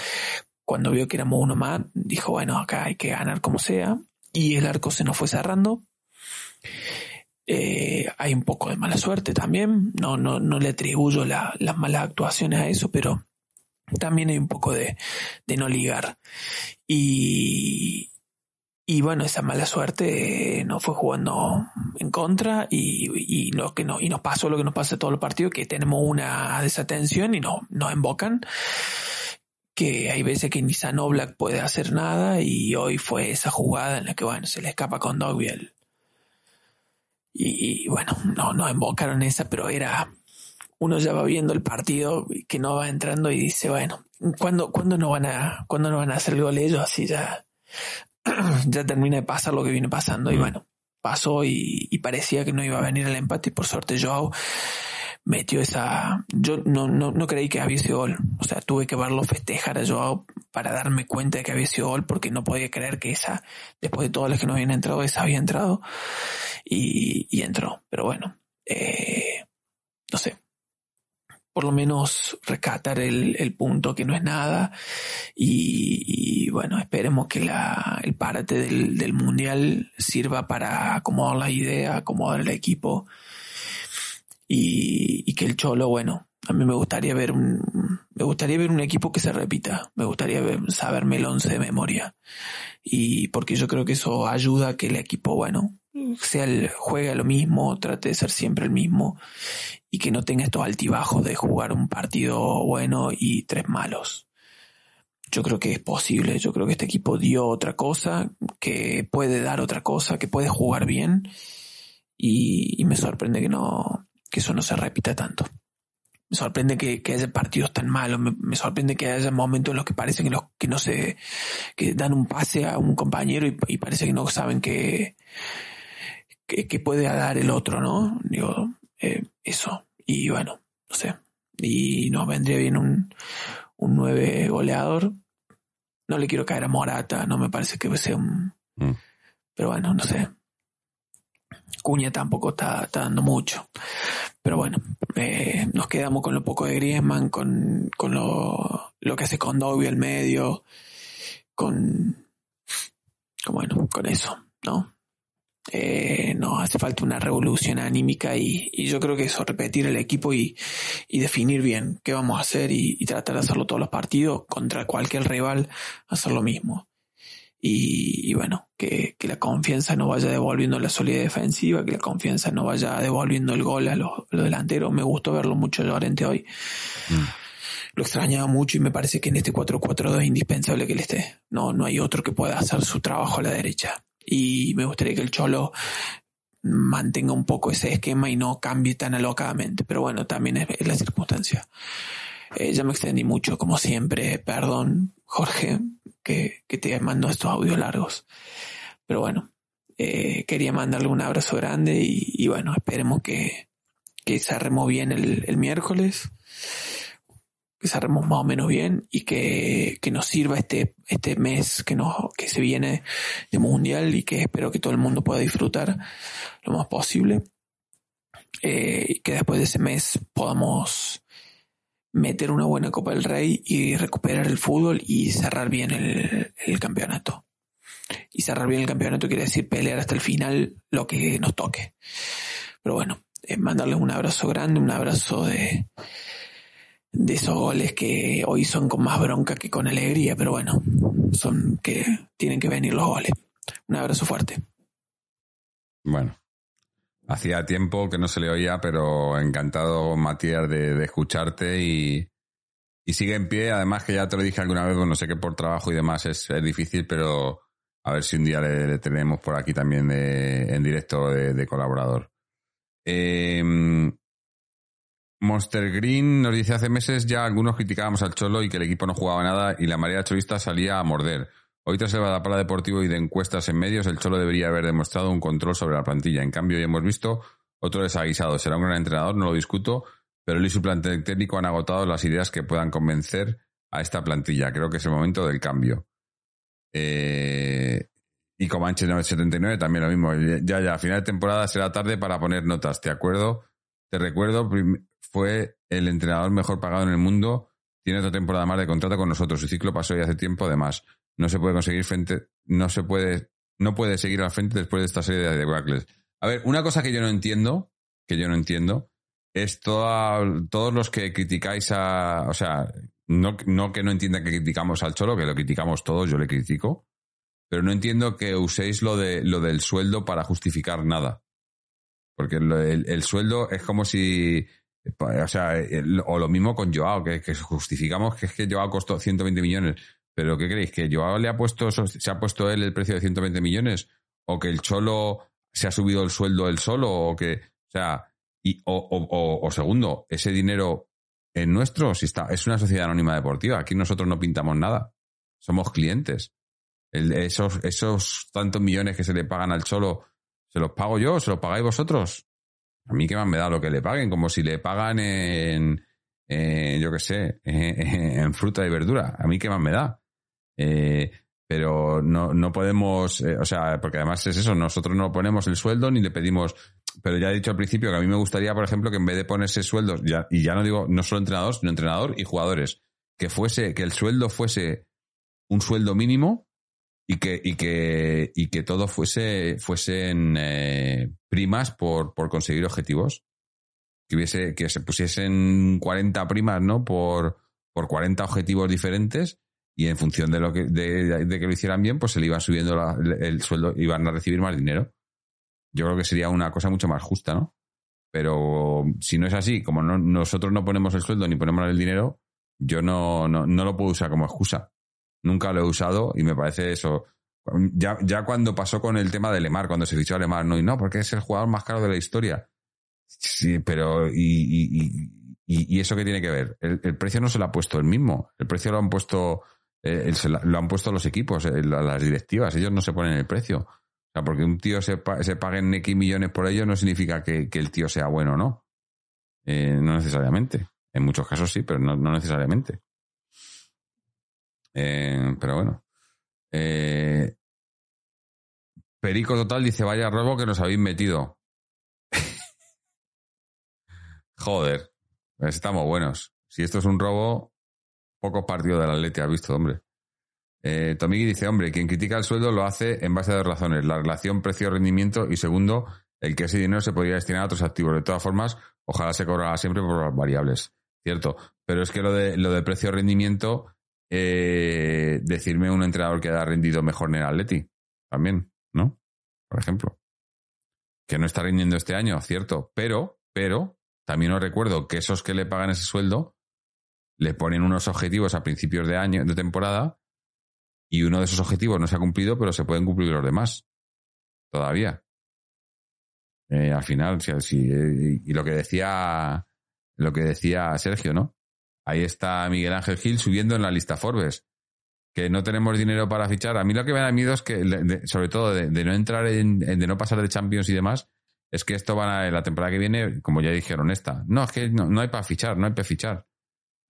Speaker 7: cuando vio que éramos uno más, dijo, bueno, acá hay que ganar como sea. Y el arco se nos fue cerrando. Eh, hay un poco de mala suerte también. No, no, no le atribuyo la, las malas actuaciones a eso, pero también hay un poco de, de no ligar. Y, y bueno, esa mala suerte nos fue jugando en contra y, y, que no, y nos pasó lo que nos pasa todos los partidos, que tenemos una desatención y no, nos embocan que hay veces que ni Black puede hacer nada y hoy fue esa jugada en la que, bueno, se le escapa con Dogville. Y, bueno, no, no invocaron esa, pero era, uno ya va viendo el partido que no va entrando y dice, bueno, ¿cuándo, ¿cuándo no van a, cuándo no van a hacer el gol ellos? Así ya, ya termina de pasar lo que viene pasando y bueno, pasó y, y parecía que no iba a venir el empate y por suerte Joao metió esa, yo no, no, no creí que había sido gol, o sea, tuve que verlo festejar a Joao para darme cuenta de que había sido gol porque no podía creer que esa, después de todas las que no habían entrado, esa había entrado y, y entró, pero bueno, eh, no sé, por lo menos rescatar el, el, punto que no es nada. Y, bueno, esperemos que la, el párate del, del, mundial sirva para acomodar la idea, acomodar el equipo. Y, que el Cholo, bueno, a mí me gustaría ver un, me gustaría ver un equipo que se repita, me gustaría saberme el once de memoria. Y porque yo creo que eso ayuda a que el equipo, bueno, sea el, juegue lo mismo, trate de ser siempre el mismo y que no tenga estos altibajos de jugar un partido bueno y tres malos. Yo creo que es posible, yo creo que este equipo dio otra cosa, que puede dar otra cosa, que puede jugar bien y, me sorprende que no, que eso no se repita tanto. Me sorprende que, que haya partidos tan malos, me, sorprende que haya momentos en los que parece que, los, que no se, que dan un pase a un compañero y, y parece que no saben que, que, que, puede dar el otro, ¿no? Digo, eh, eso. Y bueno, no sé. Y nos vendría bien un, un nueve goleador. No le quiero caer a Morata, no me parece que sea un... Mm. Pero bueno, no sé. Cuña tampoco está, está dando mucho. Pero bueno, eh, nos quedamos con lo poco de Griezmann, con, con lo, lo que hace con Dobby al medio, con, con, bueno, con eso, ¿no? Eh, nos hace falta una revolución anímica y, y, yo creo que eso, repetir el equipo y, y definir bien qué vamos a hacer y, y, tratar de hacerlo todos los partidos contra cualquier rival, hacer lo mismo y, y bueno, que, que, la confianza no vaya devolviendo la solidez defensiva, que la confianza no vaya devolviendo el gol a los, a los delanteros. Me gustó verlo mucho Llorente hoy. Mm. Lo extrañaba mucho y me parece que en este 4-4-2 es indispensable que él esté. No, no hay otro que pueda hacer su trabajo a la derecha. Y me gustaría que el Cholo mantenga un poco ese esquema y no cambie tan alocadamente. Pero bueno, también es, la circunstancia. Eh, ya me extendí mucho, como siempre. Perdón, Jorge, que, que te mando estos audios largos. Pero bueno, eh, quería mandarle un abrazo grande y, bueno, esperemos que, que cerremos bien el, el, miércoles, que cerremos más o menos bien y que, que nos sirva este, este mes que, nos, que se viene de mundial y que espero que todo el mundo pueda disfrutar lo más posible. Eh, y que después de ese mes podamos meter una buena Copa del Rey y recuperar el fútbol y cerrar bien el, campeonato y cerrar bien el campeonato quiere decir pelear hasta el final lo que nos toque. Pero bueno, eh, mandarles un abrazo grande, un abrazo de, de esos goles que hoy son con más bronca que con alegría, pero bueno, son que tienen que venir los goles. Un abrazo fuerte.
Speaker 2: Bueno, hacía tiempo que no se le oía, pero encantado, Matías, de, escucharte y, y, sigue en pie. Además, que ya te lo dije alguna vez, bueno, sé que por trabajo y demás es, es difícil, pero a ver si un día le, tenemos por aquí también en directo de, colaborador. Em, Monster Green nos dice hace meses ya algunos criticábamos al Cholo y que el equipo no jugaba nada y la marea cholista salía a morder. Hoy tras el Badapala Deportivo y de encuestas en medios, el Cholo debería haber demostrado un control sobre la plantilla. En cambio, ya hemos visto otro desaguisado. Será un gran entrenador, no lo discuto, pero él y su plantel técnico han agotado las ideas que puedan convencer a esta plantilla. Creo que es el momento del cambio. Eh, y Comanche 979 también lo mismo. Ya, ya, a final de temporada será tarde para poner notas, ¿te acuerdo? Te recuerdo, fue el entrenador mejor pagado en el mundo. Tiene otra temporada más de contrato con nosotros. Su ciclo pasó ya hace tiempo, además. No se puede conseguir frente, no se puede, no puede seguir al frente después de esta serie de debacles. A ver, una cosa que yo no entiendo, que yo no entiendo, es todos los que criticáis a, o sea, no, no que no entiendan que criticamos al Cholo, que lo criticamos todos, yo le critico, pero no entiendo que uséis lo, de, lo del sueldo para justificar nada. Porque el, sueldo es como si, o sea, o lo mismo con Joao, que, justificamos que es que Joao costó 120 millones. Pero ¿qué creéis? ¿Que Joao le ha puesto, se ha puesto él el precio de 120 millones? ¿O que el Cholo se ha subido el sueldo él solo? ¿O que, o sea, y, o, segundo, ese dinero en nuestro, si está, es una sociedad anónima deportiva. Aquí nosotros no pintamos nada. Somos clientes. esos tantos millones que se le pagan al Cholo, ¿se los pago yo? ¿Se los pagáis vosotros? A mí qué más me da lo que le paguen, como si le pagan en, yo qué sé, en, fruta y verdura. A mí qué más me da. Eh, pero no, no podemos, eh, o sea, porque además es eso, nosotros no ponemos el sueldo ni le pedimos, pero ya he dicho al principio que a mí me gustaría, por ejemplo, que en vez de ponerse sueldos, ya, y ya no digo no solo entrenador, sino entrenador y jugadores, que fuese, que el sueldo fuese un sueldo mínimo y que, y que, y que todo fuese, fuesen eh, primas por, por conseguir objetivos. Que hubiese, que se pusiesen 40 primas, ¿no? Por, por 40 objetivos diferentes y en función de lo que, de, que lo hicieran bien, pues se le iba subiendo el sueldo, iban a recibir más dinero. Yo creo que sería una cosa mucho más justa, ¿no? Pero si no es así, como nosotros no ponemos el sueldo ni ponemos el dinero, yo no, no, no, lo puedo usar como excusa. Nunca lo he usado y me parece eso. Ya, ya cuando pasó con el tema de Lemar, cuando se fichó a Lemar, no, y no, porque es el jugador más caro de la historia. Sí, pero ¿y, y, eso qué tiene que ver? El, el, precio no se lo ha puesto el mismo. El precio lo han puesto, eh, lo han puesto los equipos, eh, las directivas. Ellos no se ponen el precio porque un tío se, se pague en X millones por ello no significa que, el tío sea bueno, ¿no? Eh, no necesariamente. En muchos casos sí, pero no, necesariamente. Eh, pero bueno. Eh, Perico Total dice, vaya robo que nos habéis metido. Joder, estamos buenos. Si esto es un robo, pocos partidos del Atleti ha visto, hombre. Eh, Tomigui dice, hombre, quien critica el sueldo lo hace en base a dos razones. La relación precio-rendimiento y segundo, el que ese dinero se podría destinar a otros activos. De todas formas, ojalá se cobrara siempre por las variables. Cierto. Pero es que lo de, lo de precio-rendimiento, eh, decirme un entrenador que ha rendido mejor en el Atleti. También, ¿no? Por ejemplo. Que no está rindiendo este año, cierto. Pero, pero, también os recuerdo que esos que le pagan ese sueldo le ponen unos objetivos a principios de año, de temporada, y uno de esos objetivos no se ha cumplido, pero se pueden cumplir los demás. Todavía. Eh, al final, sí, eh, y lo que decía, lo que decía Sergio, ¿no? Ahí está Miguel Ángel Gil subiendo en la lista Forbes. Que no tenemos dinero para fichar. A mí lo que me da miedo es que, sobre todo, de, no entrar en, de no pasar de Champions y demás, es que esto van a, la temporada que viene, como ya dijeron esta. No, es que no, hay para fichar, no hay para fichar.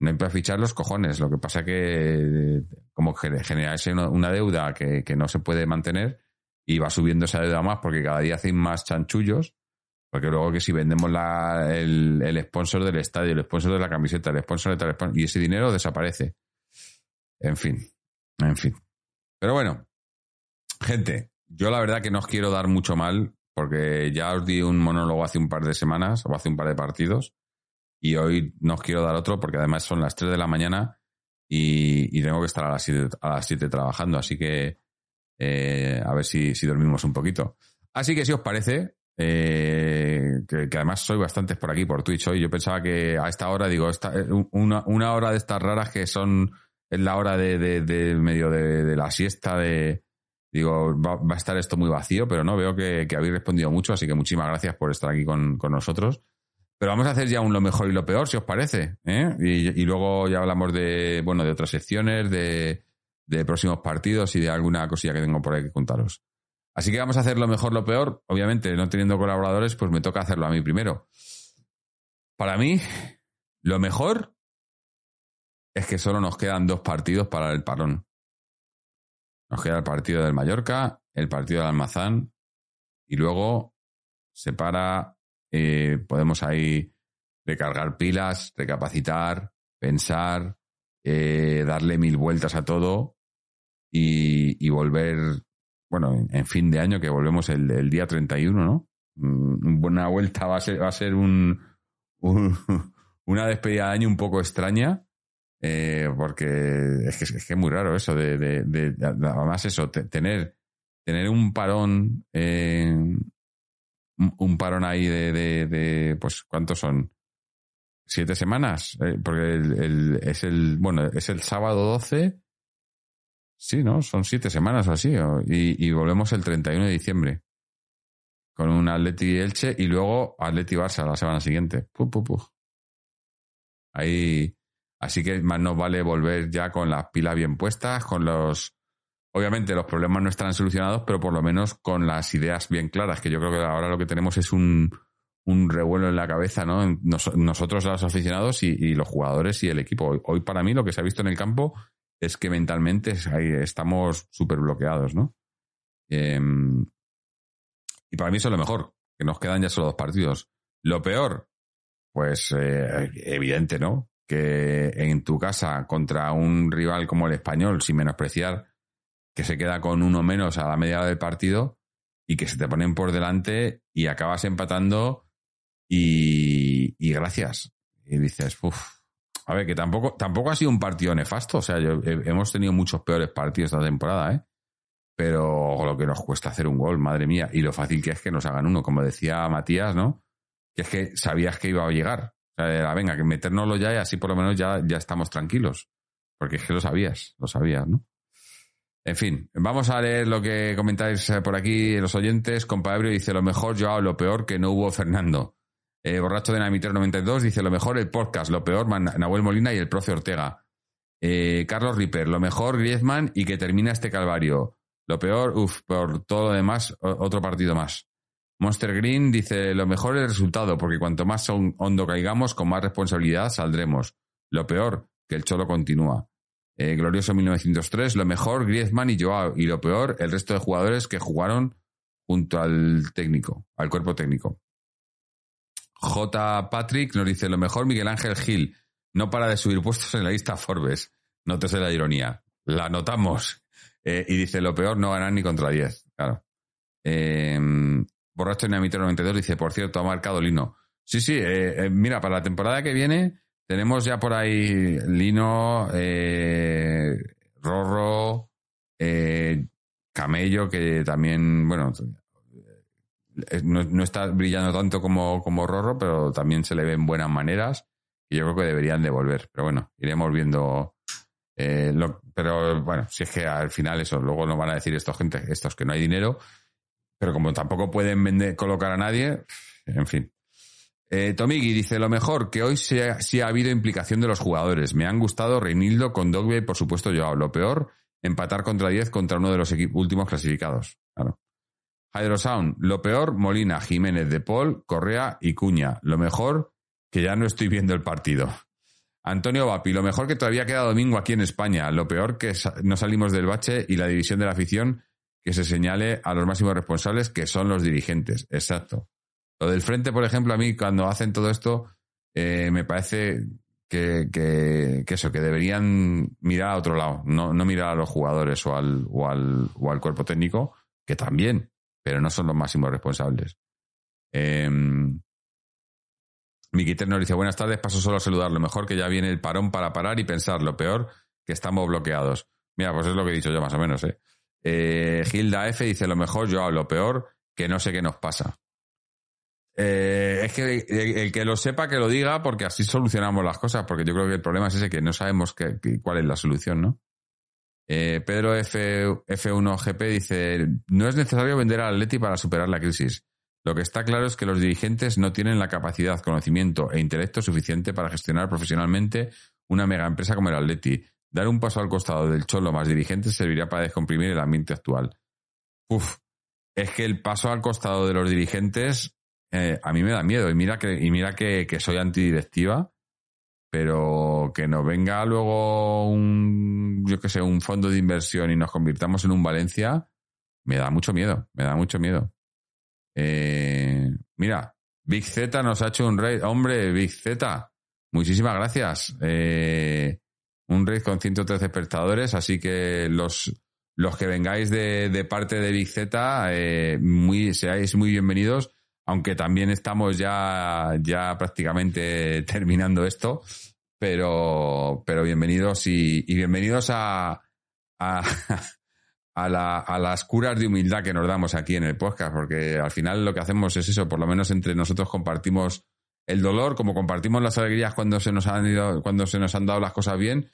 Speaker 2: No hay para fichar los cojones. Lo que pasa que, como gener- generarse una, una deuda que, que no se puede mantener y va subiendo esa deuda más porque cada día hacen más chanchullos. Porque luego que si vendemos el, sponsor del estadio, el sponsor de la camiseta, el sponsor de tal sponsor, y ese dinero desaparece. En fin, en fin. Pero bueno, gente, yo la verdad que no os quiero dar mucho mal porque ya os di un monólogo hace un par de semanas o hace un par de partidos y hoy no os quiero dar otro porque además son las 3 de la mañana y, tengo que estar a las 7, a las 7 trabajando, así que eh, a ver si, si dormimos un poquito. Así que si os parece, eh, que, además soy bastantes por aquí, por Twitch hoy, yo pensaba que a esta hora, digo, esta, eh, una, una hora de estas raras que son es la hora de, de- medio de, la siesta, de digo, va, va a estar esto muy vacío, pero no, veo que, habéis respondido mucho, así que muchísimas gracias por estar aquí con, con nosotros. Pero vamos a hacer ya un lo mejor y lo peor, si os parece. ¿eh? Y luego ya hablamos de, bueno, de otras secciones, de, de próximos partidos y de alguna cosilla que tengo por ahí que contaros. Así que vamos a hacer lo mejor, lo peor. Obviamente, no teniendo colaboradores, pues me toca hacerlo a mí primero. Para mí, lo mejor es que solo nos quedan dos partidos para el parón. Nos queda el partido del Mallorca, el partido del Almazán y luego se para, eh, podemos ahí recargar pilas, recapacitar, pensar, eh, darle mil vueltas a todo y, y volver, bueno, en, fin de año, que volvemos el, el día 31, ¿no? Mm, Una vuelta va a ser, va a ser un, un- una despedida de año un poco extraña. eh, porque es que, es que es muy raro eso de, de- de- de- además eso te- tener tener un parón eh, un, parón ahí de, pues cuántos son siete semanas Eh, porque el, el- es el bueno es el sábado 12 sí no son siete semanas o así y, y volvemos el 31 de diciembre con un Atleti Elche y luego Atleti Barça la semana siguiente Pu, pu, pu. ahí así que más nos vale volver ya con las pilas bien puestas con los Obviamente los problemas no estarán solucionados, pero por lo menos con las ideas bien claras, que yo creo que ahora lo que tenemos es un, un revuelo en la cabeza, ¿no? Nos- nosotros los aficionados y, los jugadores y el equipo. Hoy para mí lo que se ha visto en el campo es que mentalmente estamos súper bloqueados, ¿no? Em, y para mí eso es lo mejor, que nos quedan ya solo dos partidos. Lo peor, pues eh, evidente, ¿no? Que en tu casa contra un rival como el español, sin menospreciar que se queda con uno menos a la media del partido y que se te ponen por delante y acabas empatando y, y gracias. Y dices, uff. A ver, que tampoco, tampoco ha sido un partido nefasto. O sea, yo- he- hemos tenido muchos peores partidos esta temporada, ¿eh? Pero lo que nos cuesta hacer un gol, madre mía. Y lo fácil que es que nos hagan uno, como decía Matías, ¿no? Que es que sabías que iba a llegar. O sea, era, venga, que metérnoslo ya y así por lo menos ya, ya estamos tranquilos. Porque es que lo sabías, lo sabías, ¿no? En fin, vamos a leer lo que comentáis eh, por aquí los oyentes. Compa Ebrio dice lo mejor Joao, lo peor que no hubo Fernando. Eh, Borracho de Namitero 92 dice lo mejor el podcast, lo peor Man- Nahuel Molina y el profe Ortega. Eh, Carlos Ripper, lo mejor Griezmann y que termina este calvario. Lo peor, uff, por todo lo demás, otro partido más. Monster Green dice lo mejor el resultado, porque cuanto más hon- hondo caigamos, con más responsabilidad saldremos. Lo peor, que el cholo continúa. Eh, glorioso 1903, lo mejor Griezmann y Joao, y lo peor el resto de jugadores que jugaron junto al técnico, al cuerpo técnico. J. Patrick nos dice lo mejor Miguel Ángel Gil, no para de subir puestos en la lista Forbes. Nótese la ironía. La notamos. Eh, y dice lo peor no ganar ni contra 10. Claro. Eh, Borracho en 92 dice, por cierto, ha marcado Lino. Sí, sí, eh, eh, mira, para la temporada que viene tenemos ya por ahí Lino, Rorro, Camello, que también, bueno, no, está brillando tanto como, como Rorro, pero también se le ven buenas maneras y yo creo que deberían de volver. Pero bueno, iremos viendo. eh, pero bueno, si es que al final eso, luego nos van a decir estos gente, estos que no hay dinero. pero como tampoco pueden vender, colocar a nadie, en fin. Eh, dice, lo mejor, que hoy sí ha, ha habido implicación de los jugadores. Me han gustado Reinildo con Dogbe por supuesto yo. Lo peor, empatar contra 10 contra uno de los últimos clasificados. Claro. Hydrosound, lo peor, Molina, Jiménez, De Paul, Correa y Cuña. Lo mejor, que ya no estoy viendo el partido. Antonio Vapi, lo mejor que todavía queda domingo aquí en España. Lo peor que no salimos del bache y la división de la afición que se señale a los máximos responsables que son los dirigentes. Exacto. Lo del frente, por ejemplo, a mí cuando hacen todo esto, eh, me parece que eso, que deberían mirar a otro lado, no, no mirar a los jugadores o al, o, al, o al cuerpo técnico, que también, pero no son los máximos responsables. Eh, dice, buenas tardes, paso solo a saludar. Lo mejor que ya viene el parón para parar y pensar. Lo peor, que estamos bloqueados. Mira, pues es lo que he dicho yo más o menos, ¿eh? Eh, Gilda F dice, lo mejor, yo lo peor, que no sé qué nos pasa. Eh, es que el, que lo sepa, que lo diga, porque así solucionamos las cosas, porque yo creo que el problema es ese, que no sabemos qué- cuál es la solución, ¿no? Eh, Pedro F, F1GP dice, no es necesario vender al Atleti para superar la crisis. Lo que está claro es que los dirigentes no tienen la capacidad, conocimiento e intelecto suficiente para gestionar profesionalmente una mega empresa como el Atleti. Dar un paso al costado del cholo más dirigentes serviría para descomprimir el ambiente actual. Uf, es que el paso al costado de los dirigentes eh, a mí me da miedo. Y mira que, y mira que, que soy antidirectiva, pero que nos venga luego un, yo qué sé, un fondo de inversión y nos convirtamos en un Valencia, me da mucho miedo, me da mucho miedo. Eh, mira, Big Z nos ha hecho un raid. Hombre, Big Z, muchísimas gracias. Eh, un raid con 113 espectadores, así que los, los que vengáis de, de parte de Big Z, eh, muy, seáis muy bienvenidos, aunque también estamos ya, ya prácticamente terminando esto, pero, pero bienvenidos y, bienvenidos a, a, a, la- a las curas de humildad que nos damos aquí en el podcast, porque al final lo que hacemos es eso, por lo menos entre nosotros compartimos el dolor, como compartimos las alegrías cuando se nos han ido, cuando se nos han dado las cosas bien,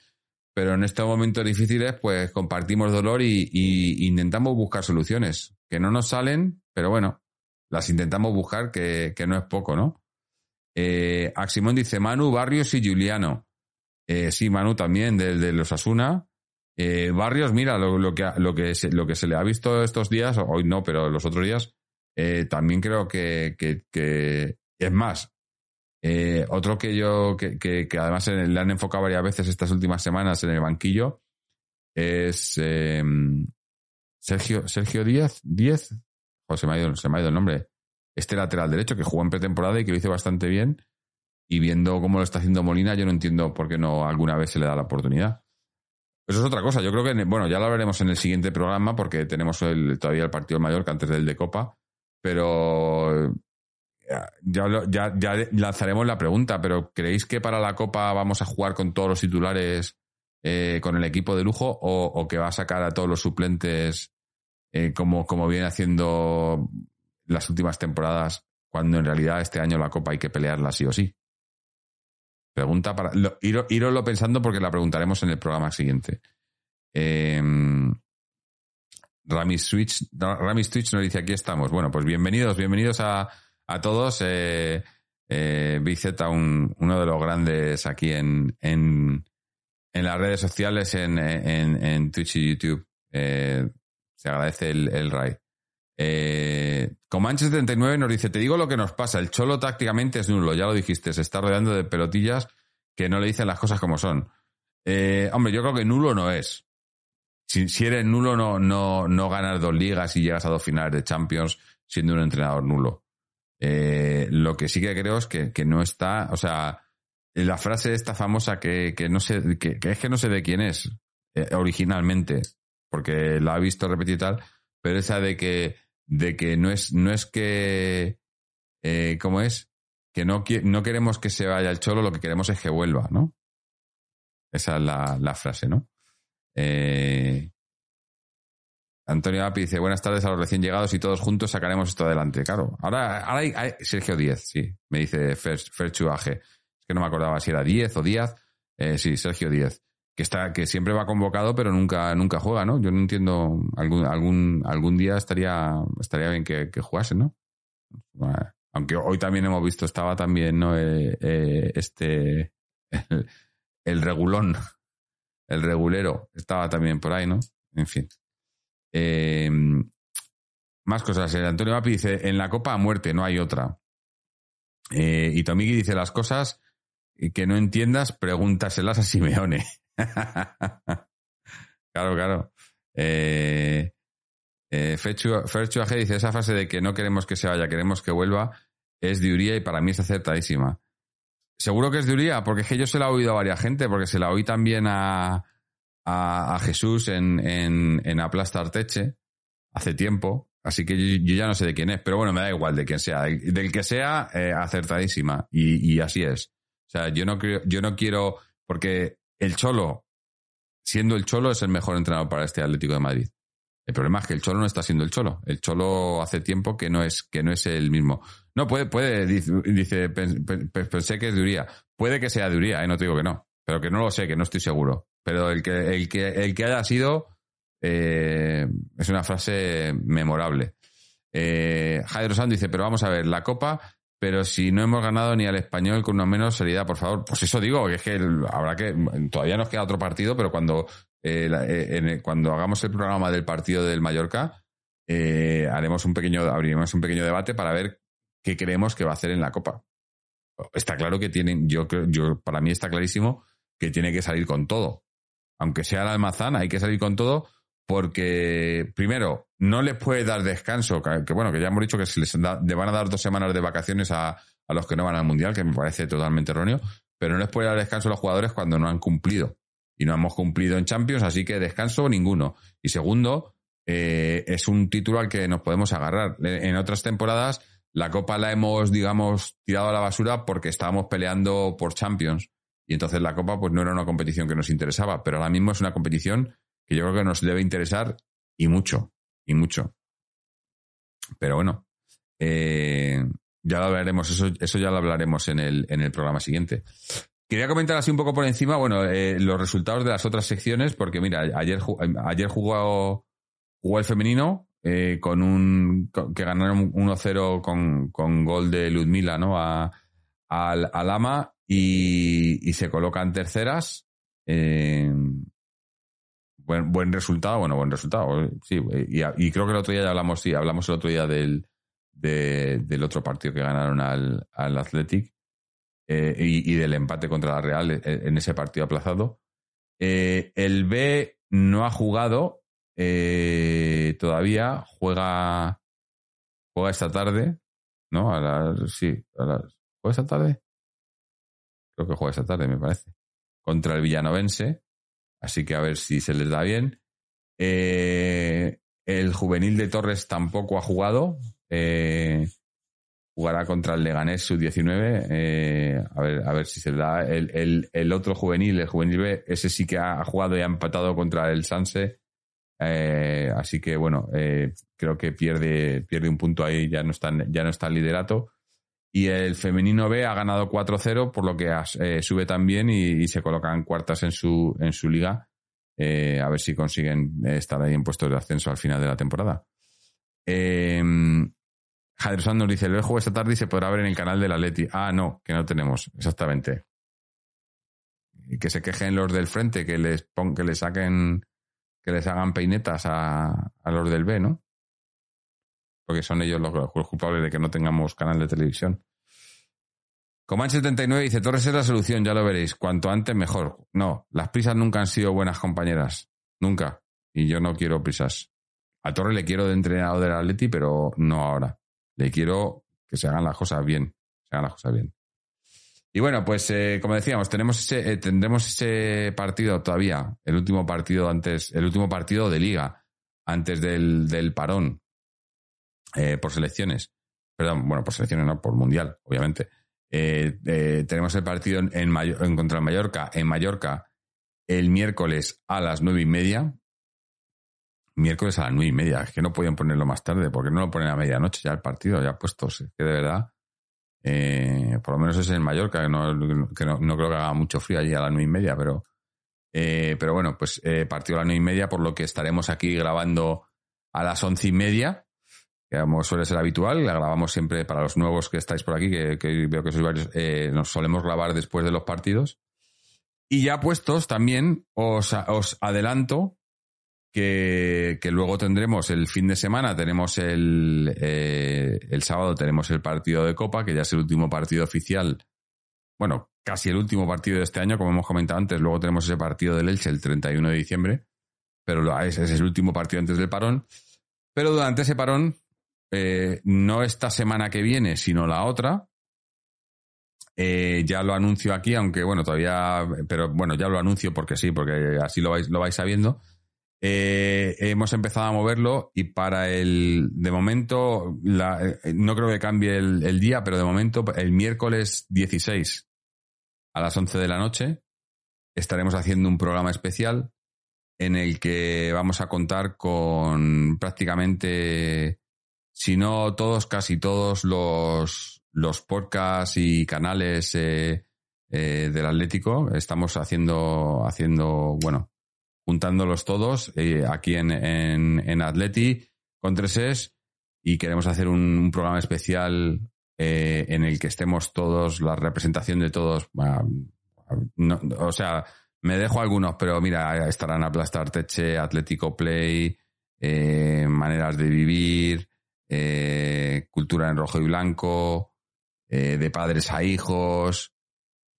Speaker 2: pero en estos momentos difíciles, pues compartimos dolor y, y intentamos buscar soluciones, que no nos salen, pero bueno, las intentamos buscar, que, que no es poco, ¿no? Eh, Aximón dice Manu, Barrios y Juliano. Eh, sí, Manu también, del de los Asuna. Eh, Barrios, mira, lo, lo, que, lo, que se, lo que se le ha visto estos días, hoy no, pero los otros días, también creo que, que, es más. otro que yo, que, además le han enfocado varias veces estas últimas semanas en el banquillo, es Sergio, Sergio Díaz, 10, Joder, se me, ha ido, se me ha ido el nombre. Este lateral derecho que jugó en pretemporada y que lo hizo bastante bien. Y viendo cómo lo está haciendo Molina, yo no entiendo por qué no alguna vez se le da la oportunidad. Eso es otra cosa. Yo creo que, bueno, ya lo veremos en el siguiente programa porque tenemos todavía el partido mayor que antes del de Copa. Pero eh, ya, ya, lanzaremos la pregunta, pero ¿creéis que para la Copa vamos a jugar con todos los titulares eh, con el equipo de lujo o, que va a sacar a todos los suplentes eh, como, como viene haciendo las últimas temporadas cuando en realidad este año la Copa hay que pelearla sí o sí? Pregunta para. Lo, iro- iroslo pensando porque la preguntaremos en el programa siguiente. Eh, Ramis Switch, Ramis Twitch nos dice: aquí estamos. Bueno, pues bienvenidos, bienvenidos a, a todos. Eh, eh, un- uno de los grandes aquí en, en, en las redes sociales, en, en, en Twitch y YouTube. Eh, se agradece el, el raid. Eh, Comanche79 nos dice, te digo lo que nos pasa, el cholo tácticamente es nulo, ya lo dijiste, se está rodeando de pelotillas que no le dicen las cosas como son. Eh, hombre, yo creo que nulo no es. Si, eres nulo, no, no, no ganas dos ligas y llegas a dos finales de Champions siendo un entrenador nulo. Eh, lo que sí que creo es que, que no está, o sea, la frase esta famosa que, que no sé, que es que no sé de quién es eh, originalmente, porque la ha visto repetir y tal, pero esa de que, de que no es, no es que, eh, ¿cómo es? Que no, no queremos que se vaya el cholo, lo que queremos es que vuelva, ¿no? Esa es la, la frase, ¿no? Eh, Antonio Api dice, buenas tardes a los recién llegados y todos juntos sacaremos esto adelante. Claro, ahora, ahora hay, Sergio Díez, sí, me dice Fer, AG. Es que no me acordaba si era Díez o Díaz. Eh, sí, Sergio Díez. Que está, que siempre va convocado, pero nunca, nunca juega, ¿no? Yo no entiendo, algún, algún, algún día estaría, estaría bien que, que jugase, ¿no? Aunque hoy también hemos visto, estaba también, ¿no? Eh, eh, este, el, el, regulón, el regulero, estaba también por ahí, ¿no? En fin. Eh, más cosas. Antonio Mapi dice, en la Copa a muerte, no hay otra. y Tomigi dice las cosas que no entiendas, pregúntaselas a Simeone. claro, claro. Eh, eh, dice, esa fase de que no queremos que se vaya, queremos que vuelva, es de Uría y para mí es acertadísima. Seguro que es de Uría, porque es que yo se la he oído a varias gente, porque se la oí también a, a, Jesús en, en, en Aplastar Teche hace tiempo, así que yo, ya no sé de quién es, pero bueno, me da igual de quién sea. Del, que sea, eh, acertadísima, y, y, así es. O sea, yo no, creo, yo no quiero, porque el Cholo, siendo el Cholo, es el mejor entrenador para este Atlético de Madrid. El problema es que el Cholo no está siendo el Cholo. El Cholo hace tiempo que no es, que no es el mismo. No, puede, puede, dice, pensé que es de Uría. Puede que sea de Uría, eh, no te digo que no. Pero que no lo sé, que no estoy seguro. Pero el que, el que, el que haya sido, eh, es una frase memorable. Eh, Jairo dice, pero vamos a ver, la Copa pero si no hemos ganado ni al español con una menos seriedad, por favor, pues eso digo, que es que habrá que, todavía nos queda otro partido, pero cuando, eh, eh, cuando hagamos el programa del partido del Mallorca, eh, haremos un pequeño, abriremos un pequeño debate para ver qué creemos que va a hacer en la Copa. Está claro que tienen, yo yo, para mí está clarísimo que tiene que salir con todo. Aunque sea el almazán, hay que salir con todo porque, primero, no les puede dar descanso, que, bueno, que ya hemos dicho que se les le van a dar dos semanas de vacaciones a, a, los que no van al Mundial, que me parece totalmente erróneo, pero no les puede dar descanso a los jugadores cuando no han cumplido. Y no hemos cumplido en Champions, así que descanso ninguno. Y segundo, eh, es un título al que nos podemos agarrar. En otras temporadas, la Copa la hemos, digamos, tirado a la basura porque estábamos peleando por Champions. Y entonces la Copa, pues no era una competición que nos interesaba, pero ahora mismo es una competición que yo creo que nos debe interesar y mucho, y mucho. Pero bueno, eh, ya lo hablaremos, eso, eso ya lo hablaremos en el, en el programa siguiente. Quería comentar así un poco por encima, bueno, eh, los resultados de las otras secciones, porque mira, ayer, ayer jugó, jugó el femenino eh, con un que ganaron 1-0 con, con, gol de Ludmila, ¿no? A, al, Ama y, y, se colocan terceras. Buen, buen resultado, bueno, buen resultado, sí, y, y, creo que el otro día ya hablamos, sí, hablamos el otro día del, de, del otro partido que ganaron al, al Athletic eh, y, y, del empate contra la Real eh, en ese partido aplazado. Eh, el B no ha jugado eh, todavía, juega, juega esta tarde, ¿no? A sí, a ¿juega esta tarde? Creo que juega esta tarde, me parece. Contra el Villanovense Así que a ver si se les da bien. Eh, el juvenil de Torres tampoco ha jugado. Eh, jugará contra el Leganés sub-19. Eh, a, ver, a ver si se le da. El, otro juvenil, el juvenil B, ese sí que ha jugado y ha empatado contra el Sanse. Así que bueno, creo que pierde, pierde un punto ahí, ya no está, ya no está el liderato. Y el femenino B ha ganado 4-0, por lo que eh, sube también y, se colocan cuartas en su, en su liga. Eh, a ver si consiguen estar ahí en puestos de ascenso al final de la temporada. Eh, nos dice, el juego esta tarde y se podrá ver en el canal de la Leti. Ah, no, que no tenemos, exactamente. Que se quejen los del frente, que les pon, que les saquen, que les hagan peinetas a, a los del B, ¿no? Porque son ellos los, culpables de que no tengamos canal de televisión. Comanche79 dice, Torres es la solución, ya lo veréis. Cuanto antes, mejor. No, las prisas nunca han sido buenas compañeras. Nunca. Y yo no quiero prisas. A Torres le quiero de entrenador del Atleti, pero no ahora. Le quiero que se hagan las cosas bien. Se hagan las cosas bien. Y bueno, pues eh, como decíamos, tenemos eh, tendremos ese partido todavía, el último partido antes, el último partido de liga, antes del, del parón eh, por selecciones. Perdón, bueno, por selecciones no, por mundial, obviamente. Eh, eh, tenemos el partido en, en, en, contra Mallorca, en Mallorca, el miércoles a las nueve y media. Miércoles a las nueve y media. Es que no podían ponerlo más tarde, porque no lo ponen a medianoche ya el partido, ya puestos. Es que de verdad, eh, por lo menos es en Mallorca, que, no, no, creo que haga mucho frío allí a las nueve y media, pero Eh, pero bueno, pues partido a las nueve y media, por lo que estaremos aquí grabando a las once y media, que como suele ser habitual, la grabamos siempre para los nuevos que estáis por aquí, que, veo que sois varios, eh, nos solemos grabar después de los partidos. Y ya puestos, también os, os adelanto que, que, luego tendremos el fin de semana, tenemos el, eh, el sábado tenemos el partido de Copa, que ya es el último partido oficial, bueno, casi el último partido de este año, como hemos comentado antes, luego tenemos ese partido del Elche el 31 de diciembre, pero ese es el último partido antes del parón. Pero durante ese parón, eh, no esta semana que viene, sino la otra, eh, ya lo anuncio aquí, aunque bueno, todavía, pero bueno, ya lo anuncio porque sí, porque así lo vais, lo vais sabiendo. Eh, hemos empezado a moverlo y para el, de momento, no creo que cambie el, el, día, pero de momento, el miércoles 16 a las 11 de la noche, estaremos haciendo un programa especial en el que vamos a contar con prácticamente, si no todos, casi todos los, los podcasts y canales eh, eh, del Atlético. Estamos haciendo, haciendo, bueno, juntándolos todos eh, aquí en, en, en, Atleti con 3 y queremos hacer un, programa especial en el que estemos todos, la representación de todos. O sea, me dejo algunos, pero mira, estarán Aplastar Teche, Atlético Play, Maneras de Vivir, eh, Cultura en Rojo y Blanco, eh, de padres a hijos.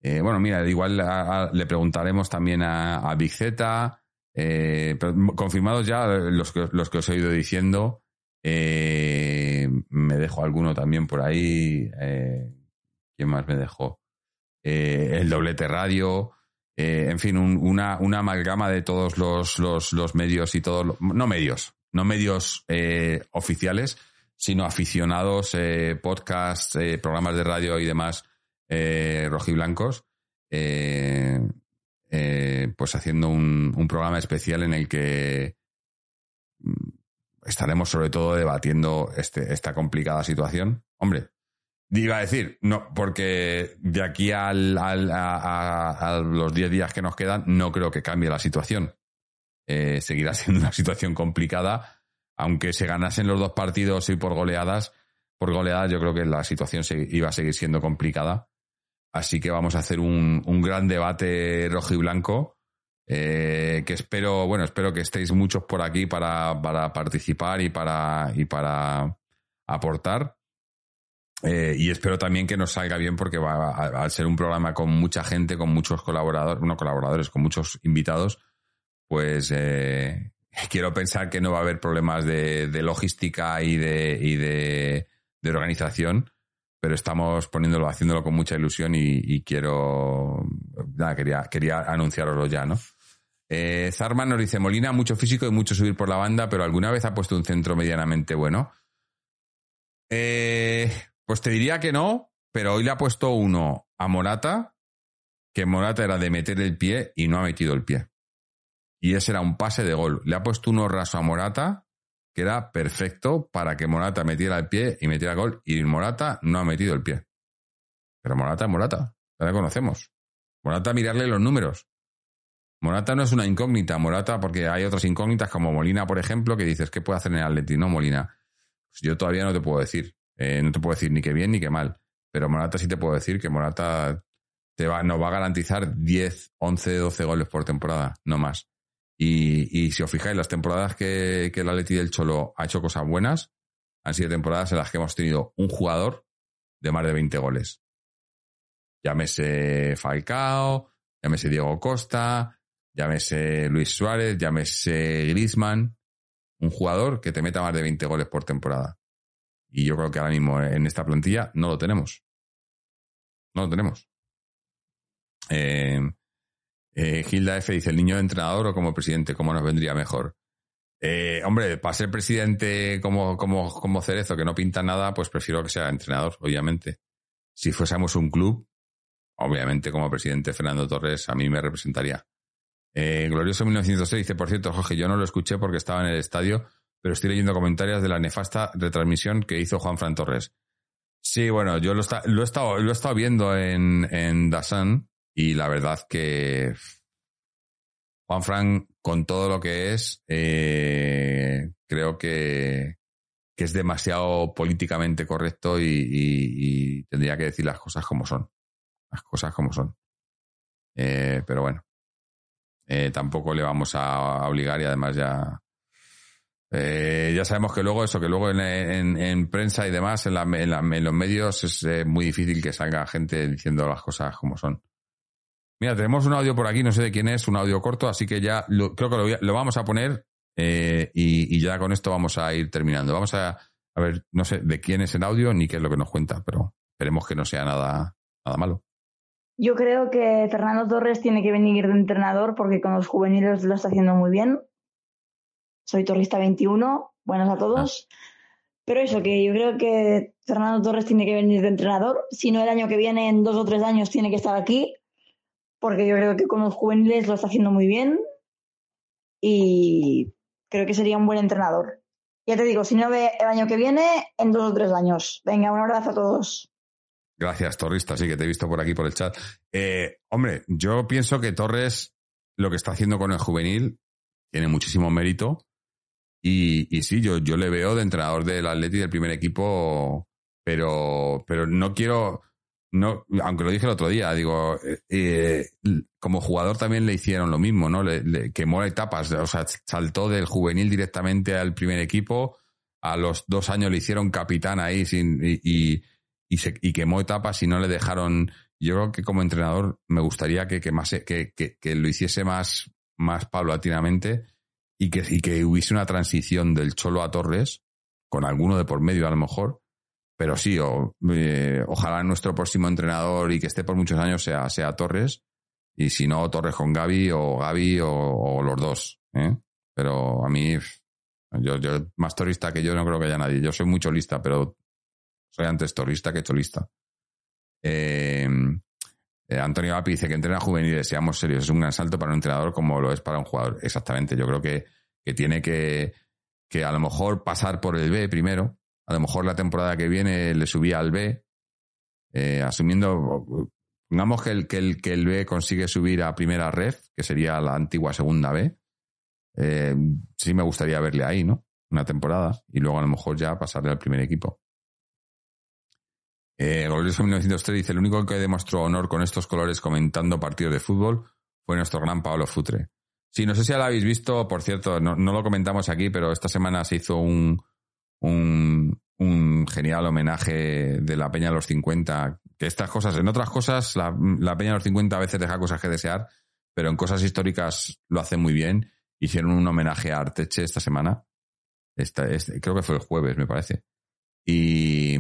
Speaker 2: Eh, bueno, mira, igual le preguntaremos también a, a pero confirmados ya los que, los que os he ido diciendo. me dejo alguno también por ahí. ¿Quién más me dejó? el doblete radio. Eh, en fin, un, una, una, amalgama de todos los, los, los medios y todos, los, no medios, no medios eh, oficiales, sino aficionados, eh, podcasts, eh, programas de radio y demás eh, rojiblancos, eh, pues haciendo un, programa especial en el que mm, estaremos sobre todo debatiendo este, esta complicada situación. Hombre, Iba a decir, no, porque de aquí a, los 10 días que nos quedan, no creo que cambie la situación. Eh, seguirá siendo una situación complicada, aunque se ganasen los dos partidos y por goleadas, por goleadas yo creo que la situación iba a seguir siendo complicada. Así que vamos a hacer un, gran debate rojo y blanco, eh, que espero, bueno, espero que estéis muchos por aquí para, para participar y para, y para aportar. Eh, y espero también que nos salga bien porque va a, al ser un programa con mucha gente, con muchos colaboradores, no colaboradores, con muchos invitados, pues eh, quiero pensar que no va a haber problemas de, logística y de, organización, pero estamos poniéndolo, haciéndolo con mucha ilusión y, quiero, nada, quería, quería anunciaroslo ya, ¿no? Eh, Zarman nos dice, Molina, mucho físico y mucho subir por la banda, pero ¿alguna vez ha puesto un centro medianamente bueno? Eh, pues te diría que no, pero hoy le ha puesto uno a Morata, que Morata era de meter el pie y no ha metido el pie. Y ese era un pase de gol. Le ha puesto uno raso a Morata, que era perfecto para que Morata metiera el pie y metiera el gol, y Morata no ha metido el pie. Pero Morata es Morata, ya le conocemos. Morata, mirarle los números. Morata no es una incógnita, Morata, porque hay otras incógnitas como Molina, por ejemplo, que dices, ¿qué puede hacer en el Atleti? No, Molina. Pues yo todavía no te puedo decir. Eh, no te puedo decir ni que bien ni que mal. Pero Morata sí te puedo decir que Morata te va, nos va a garantizar 10, 11, 12 goles por temporada, no más. Y, si os fijáis, las temporadas que, que el Atleti del Cholo ha hecho cosas buenas, han sido temporadas en las que hemos tenido un jugador de más de 20 goles. Llámese Falcao, llámese Diego Costa, llámese Luis Suárez, llámese Griezmann. Un jugador que te meta más de 20 goles por temporada. Y yo creo que ahora mismo en esta plantilla no lo tenemos. No lo tenemos. Eh, eh, Gilda F dice, ¿el niño de entrenador o como presidente? ¿Cómo nos vendría mejor? Eh, hombre, para ser presidente como, como, como Cerezo, que no pinta nada, pues prefiero que sea entrenador, obviamente. Si fuésemos un club, obviamente como presidente Fernando Torres a mí me representaría. Eh, Glorioso 1906 dice, por cierto, Jorge, yo no lo escuché porque estaba en el estadio, pero estoy leyendo comentarios de la nefasta retransmisión que hizo Juan Fran Torres. Sí, bueno, yo lo, está, lo, he, estado, lo he estado viendo en, en Dasan y la verdad que Juan Fran, con todo lo que es, eh, creo que, que, es demasiado políticamente correcto y, tendría que decir las cosas como son. Las cosas como son. Eh, pero bueno, eh, tampoco le vamos a obligar y además ya eh, ya sabemos que luego eso, que luego en, en, en prensa y demás, en, la, en, los medios es muy difícil que salga gente diciendo las cosas como son. Mira, tenemos un audio por aquí, no sé de quién es, un audio corto, así que ya lo, creo que lo, lo, vamos a poner eh, y, y, ya con esto vamos a ir terminando. Vamos a, a ver, no sé de quién es el audio ni qué es lo que nos cuenta, pero esperemos que no sea nada, nada malo.
Speaker 8: Yo creo que Fernando Torres tiene que venir de entrenador porque con los juveniles lo está haciendo muy bien soy Torrista 21, buenas a todos. Pero eso, que yo creo que Fernando Torres tiene que venir de entrenador. Si no, el año que viene, en dos o tres años, tiene que estar aquí. Porque yo creo que con los juveniles lo está haciendo muy bien. Y creo que sería un buen entrenador. Ya te digo, si no ve el año que viene, en dos o tres años. Venga, un abrazo a todos.
Speaker 2: Gracias, Torrista. Sí, que te he visto por aquí por el chat. Eh, hombre, yo pienso que Torres lo que está haciendo con el juvenil tiene muchísimo mérito y, y sí, yo, yo le veo de entrenador del Atleti del primer equipo, pero, pero no quiero, no, aunque lo dije el otro día, digo, eh, como jugador también le hicieron lo mismo, ¿no? Le, le, quemó etapas, o sea, saltó del juvenil directamente al primer equipo, a los dos años le hicieron capitán ahí sin, y, y, se, y quemó etapas y no le dejaron. Yo creo que como entrenador me gustaría que, que, que lo hiciese más, más paulatinamente y que, y que hubiese una transición del Cholo a Torres, con alguno de por medio a lo mejor, pero sí, o, eh, ojalá nuestro próximo entrenador y que esté por muchos años sea, sea Torres, y si no, Torres con Gaby o Gaby o, los dos. ¿eh? Pero a mí, yo, yo, más torista que yo no creo que haya nadie. Yo soy muy cholista, pero soy antes torista que cholista. Eh, eh, Antonio Api dice que entrena juveniles, seamos serios, es un gran salto para un entrenador como lo es para un jugador. Exactamente, yo creo que, que tiene que, que a lo mejor pasar por el B primero, a lo mejor la temporada que viene le subía al B, eh, asumiendo, pongamos que el, que, el, que el B consigue subir a primera ref, que sería la antigua segunda B, eh, sí me gustaría verle ahí, ¿no? Una temporada, y luego a lo mejor ya pasarle al primer equipo. Eh, Glorioso 1903 dice, el único que demostró honor con estos colores comentando partidos de fútbol fue nuestro gran Pablo Futre. Sí, no sé si ya lo habéis visto, por cierto, no lo comentamos aquí, pero esta semana se hizo un, un, genial homenaje de la Peña de los 50, que estas cosas, en otras cosas, la, la, Peña de los 50 a veces deja cosas que desear, pero en cosas históricas lo hace muy bien. Hicieron un homenaje a Arteche esta semana. Esta, este, creo que fue el jueves, me parece. Y,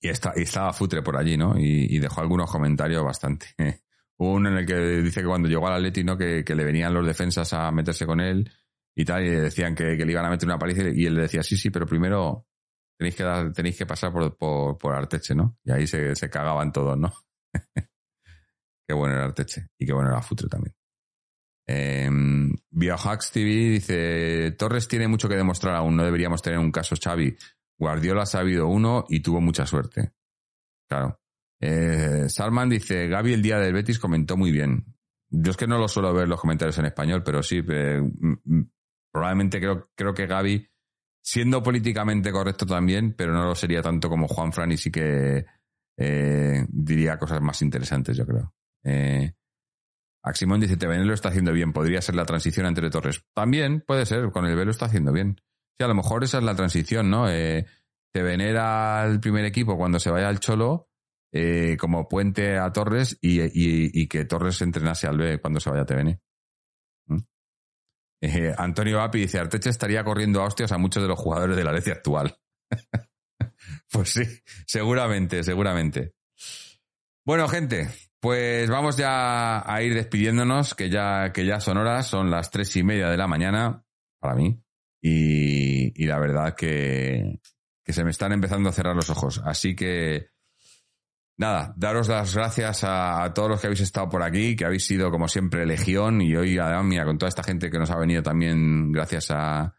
Speaker 2: y, está, y estaba Futre por allí, ¿no? Y, dejó algunos comentarios bastante. Uno en el que dice que cuando llegó al Atleti, ¿no? Que, le venían los defensas a meterse con él y tal, y decían que, que le iban a meter una paliza y él le decía, sí, sí, pero primero tenéis que, dar, tenéis que pasar por, por, por Arteche, ¿no? Y ahí se, se cagaban todos, ¿no? qué bueno era Arteche y qué bueno era Futre también. Eh, Biohacks TV dice, Torres tiene mucho que demostrar aún, no deberíamos tener un caso Xavi Guardiola ha sabido uno y tuvo mucha suerte. Claro. Eh, Salman dice, Gaby el día del Betis comentó muy bien. Yo es que no lo suelo ver los comentarios en español, pero sí, eh, probablemente creo, creo que Gaby, siendo políticamente correcto también, pero no lo sería tanto como Juan Fran y sí que eh, diría cosas más interesantes, yo creo. Eh, Aximón dice, TVN lo está haciendo bien, podría ser la transición entre Torres. También puede ser, con el B lo está haciendo bien. Sí, a lo mejor esa es la transición, ¿no? Eh, al primer equipo cuando se vaya al Cholo eh, como puente a Torres y, que Torres entrenase al B cuando se vaya a TVN. Eh, Antonio Api dice, Arteche estaría corriendo a hostias a muchos de los jugadores de la Lecia actual. pues sí, seguramente, seguramente. Bueno, gente, pues vamos ya a ir despidiéndonos, que ya, que ya son horas, son las tres y media de la mañana, para mí. Y, y la verdad que, que, se me están empezando a cerrar los ojos. Así que, nada, daros las gracias a, todos los que habéis estado por aquí, que habéis sido como siempre legión y hoy además, mira, con toda esta gente que nos ha venido también gracias a,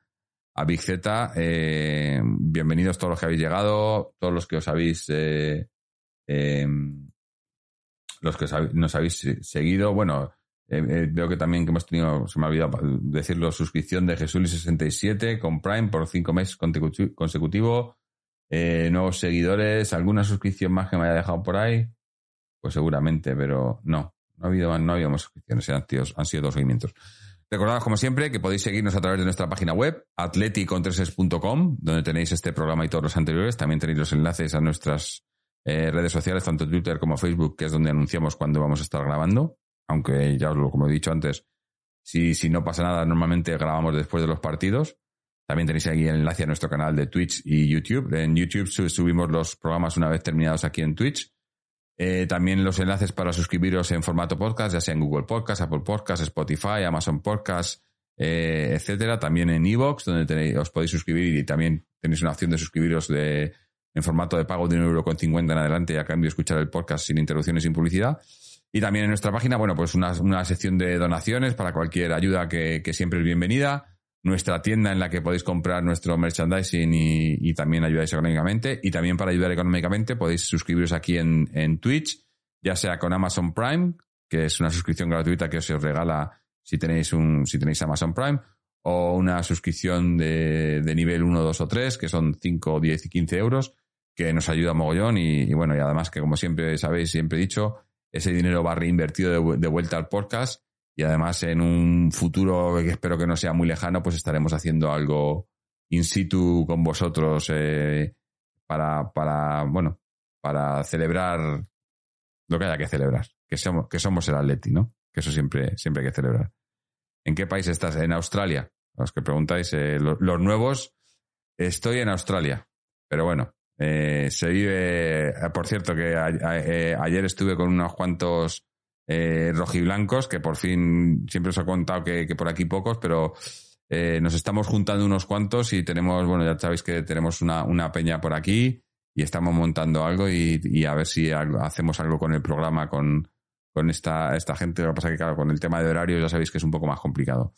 Speaker 2: a Big Z, eh, bienvenidos todos los que habéis llegado, todos los que os habéis... Eh, eh, los que os habéis, nos habéis seguido, bueno, Eh, eh, veo que también que hemos tenido, se me ha olvidado decirlo, suscripción de Jesús 67 con Prime por cinco meses consecutivos. Eh, nuevos seguidores, alguna suscripción más que me haya dejado por ahí, pues seguramente, pero no, no ha habido, no habíamos suscripciones, han sido, han sido dos seguimientos. Recordad, como siempre, que podéis seguirnos a través de nuestra página web, atleticontreses.com, donde tenéis este programa y todos los anteriores. También tenéis los enlaces a nuestras eh, redes sociales, tanto Twitter como Facebook, que es donde anunciamos cuándo vamos a estar grabando. Aunque ya os lo, como he dicho antes, si, si no pasa nada, normalmente grabamos después de los partidos. También tenéis aquí el enlace a nuestro canal de Twitch y YouTube. En YouTube subimos los programas una vez terminados aquí en Twitch. Eh, también los enlaces para suscribiros en formato podcast, ya sea en Google Podcast, Apple Podcast, Spotify, Amazon Podcast, eh, etcétera. También en Evox, donde os podéis suscribir y también tenéis una opción de suscribiros de, en formato de pago de un euro con cincuenta en adelante y a cambio escuchar el podcast sin interrupciones, sin publicidad. Y también en nuestra página, bueno, pues una, una sección de donaciones para cualquier ayuda que siempre es bienvenida nuestra tienda en la que podéis comprar nuestro merchandising y, también ayudáis económicamente. Y también para ayudar económicamente podéis suscribiros aquí en, en Twitch, ya sea con Amazon Prime, que es una suscripción gratuita que se os regala si tenéis un, si tenéis Amazon Prime, o una suscripción de, de nivel 1, 2 o 3, que son 5, 10 y 15 euros, que nos ayuda mogollón y, y bueno, y además que como siempre sabéis, siempre he dicho, ese dinero va reinvertido de, de vuelta al podcast y además en un futuro que espero que no sea muy lejano, pues estaremos haciendo algo in situ con vosotros eh, para, para, bueno, para celebrar lo que haya que celebrar, que somos, que somos el Atleti, ¿no? Que eso siempre, siempre hay que celebrar. ¿En qué país estás? En Australia. Los que preguntáis, eh, los, nuevos, estoy en Australia. Pero bueno, eh, se vive, por cierto, que ayer estuve con unos cuantos eh, rojiblancos, que por fin siempre os he contado que, por aquí pocos, pero eh, nos estamos juntando unos cuantos y tenemos, bueno, ya sabéis que tenemos una, una peña por aquí y estamos montando algo y, a ver si hacemos algo con el programa con, con esta, esta gente. Lo que pasa es que, claro, con el tema de horarios ya sabéis que es un poco más complicado.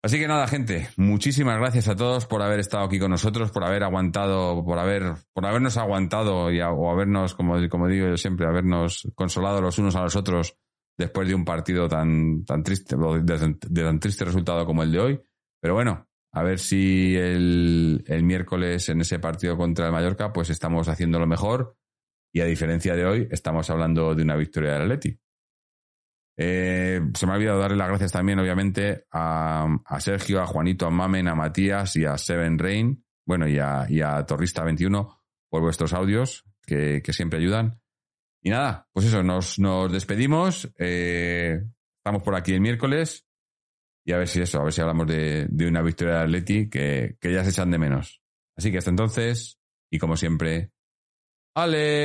Speaker 2: Así que nada, gente, muchísimas gracias a todos por haber estado aquí con nosotros, por haber aguantado, por haber, por habernos aguantado y o habernos, como, como digo yo siempre, habernos consolado los unos a los otros después de un partido tan, tan triste, de, tan triste resultado como el de hoy. Pero bueno, a ver si el, el miércoles en ese partido contra el Mallorca, pues estamos haciendo lo mejor y a diferencia de hoy, estamos hablando de una victoria del Atleti. Eh, se me ha olvidado darle las gracias también, obviamente, a, Sergio, a Juanito, a Mamen, a Matías y a Seven Rain, bueno, y a, Torrista21 por vuestros audios, que, siempre ayudan. Y nada, pues eso, nos, nos despedimos. Eh, estamos por aquí el miércoles. Y a ver si eso, a ver si hablamos de, una victoria de Atleti que, que ya se echan de menos. Así que hasta entonces, y como siempre, Aleti.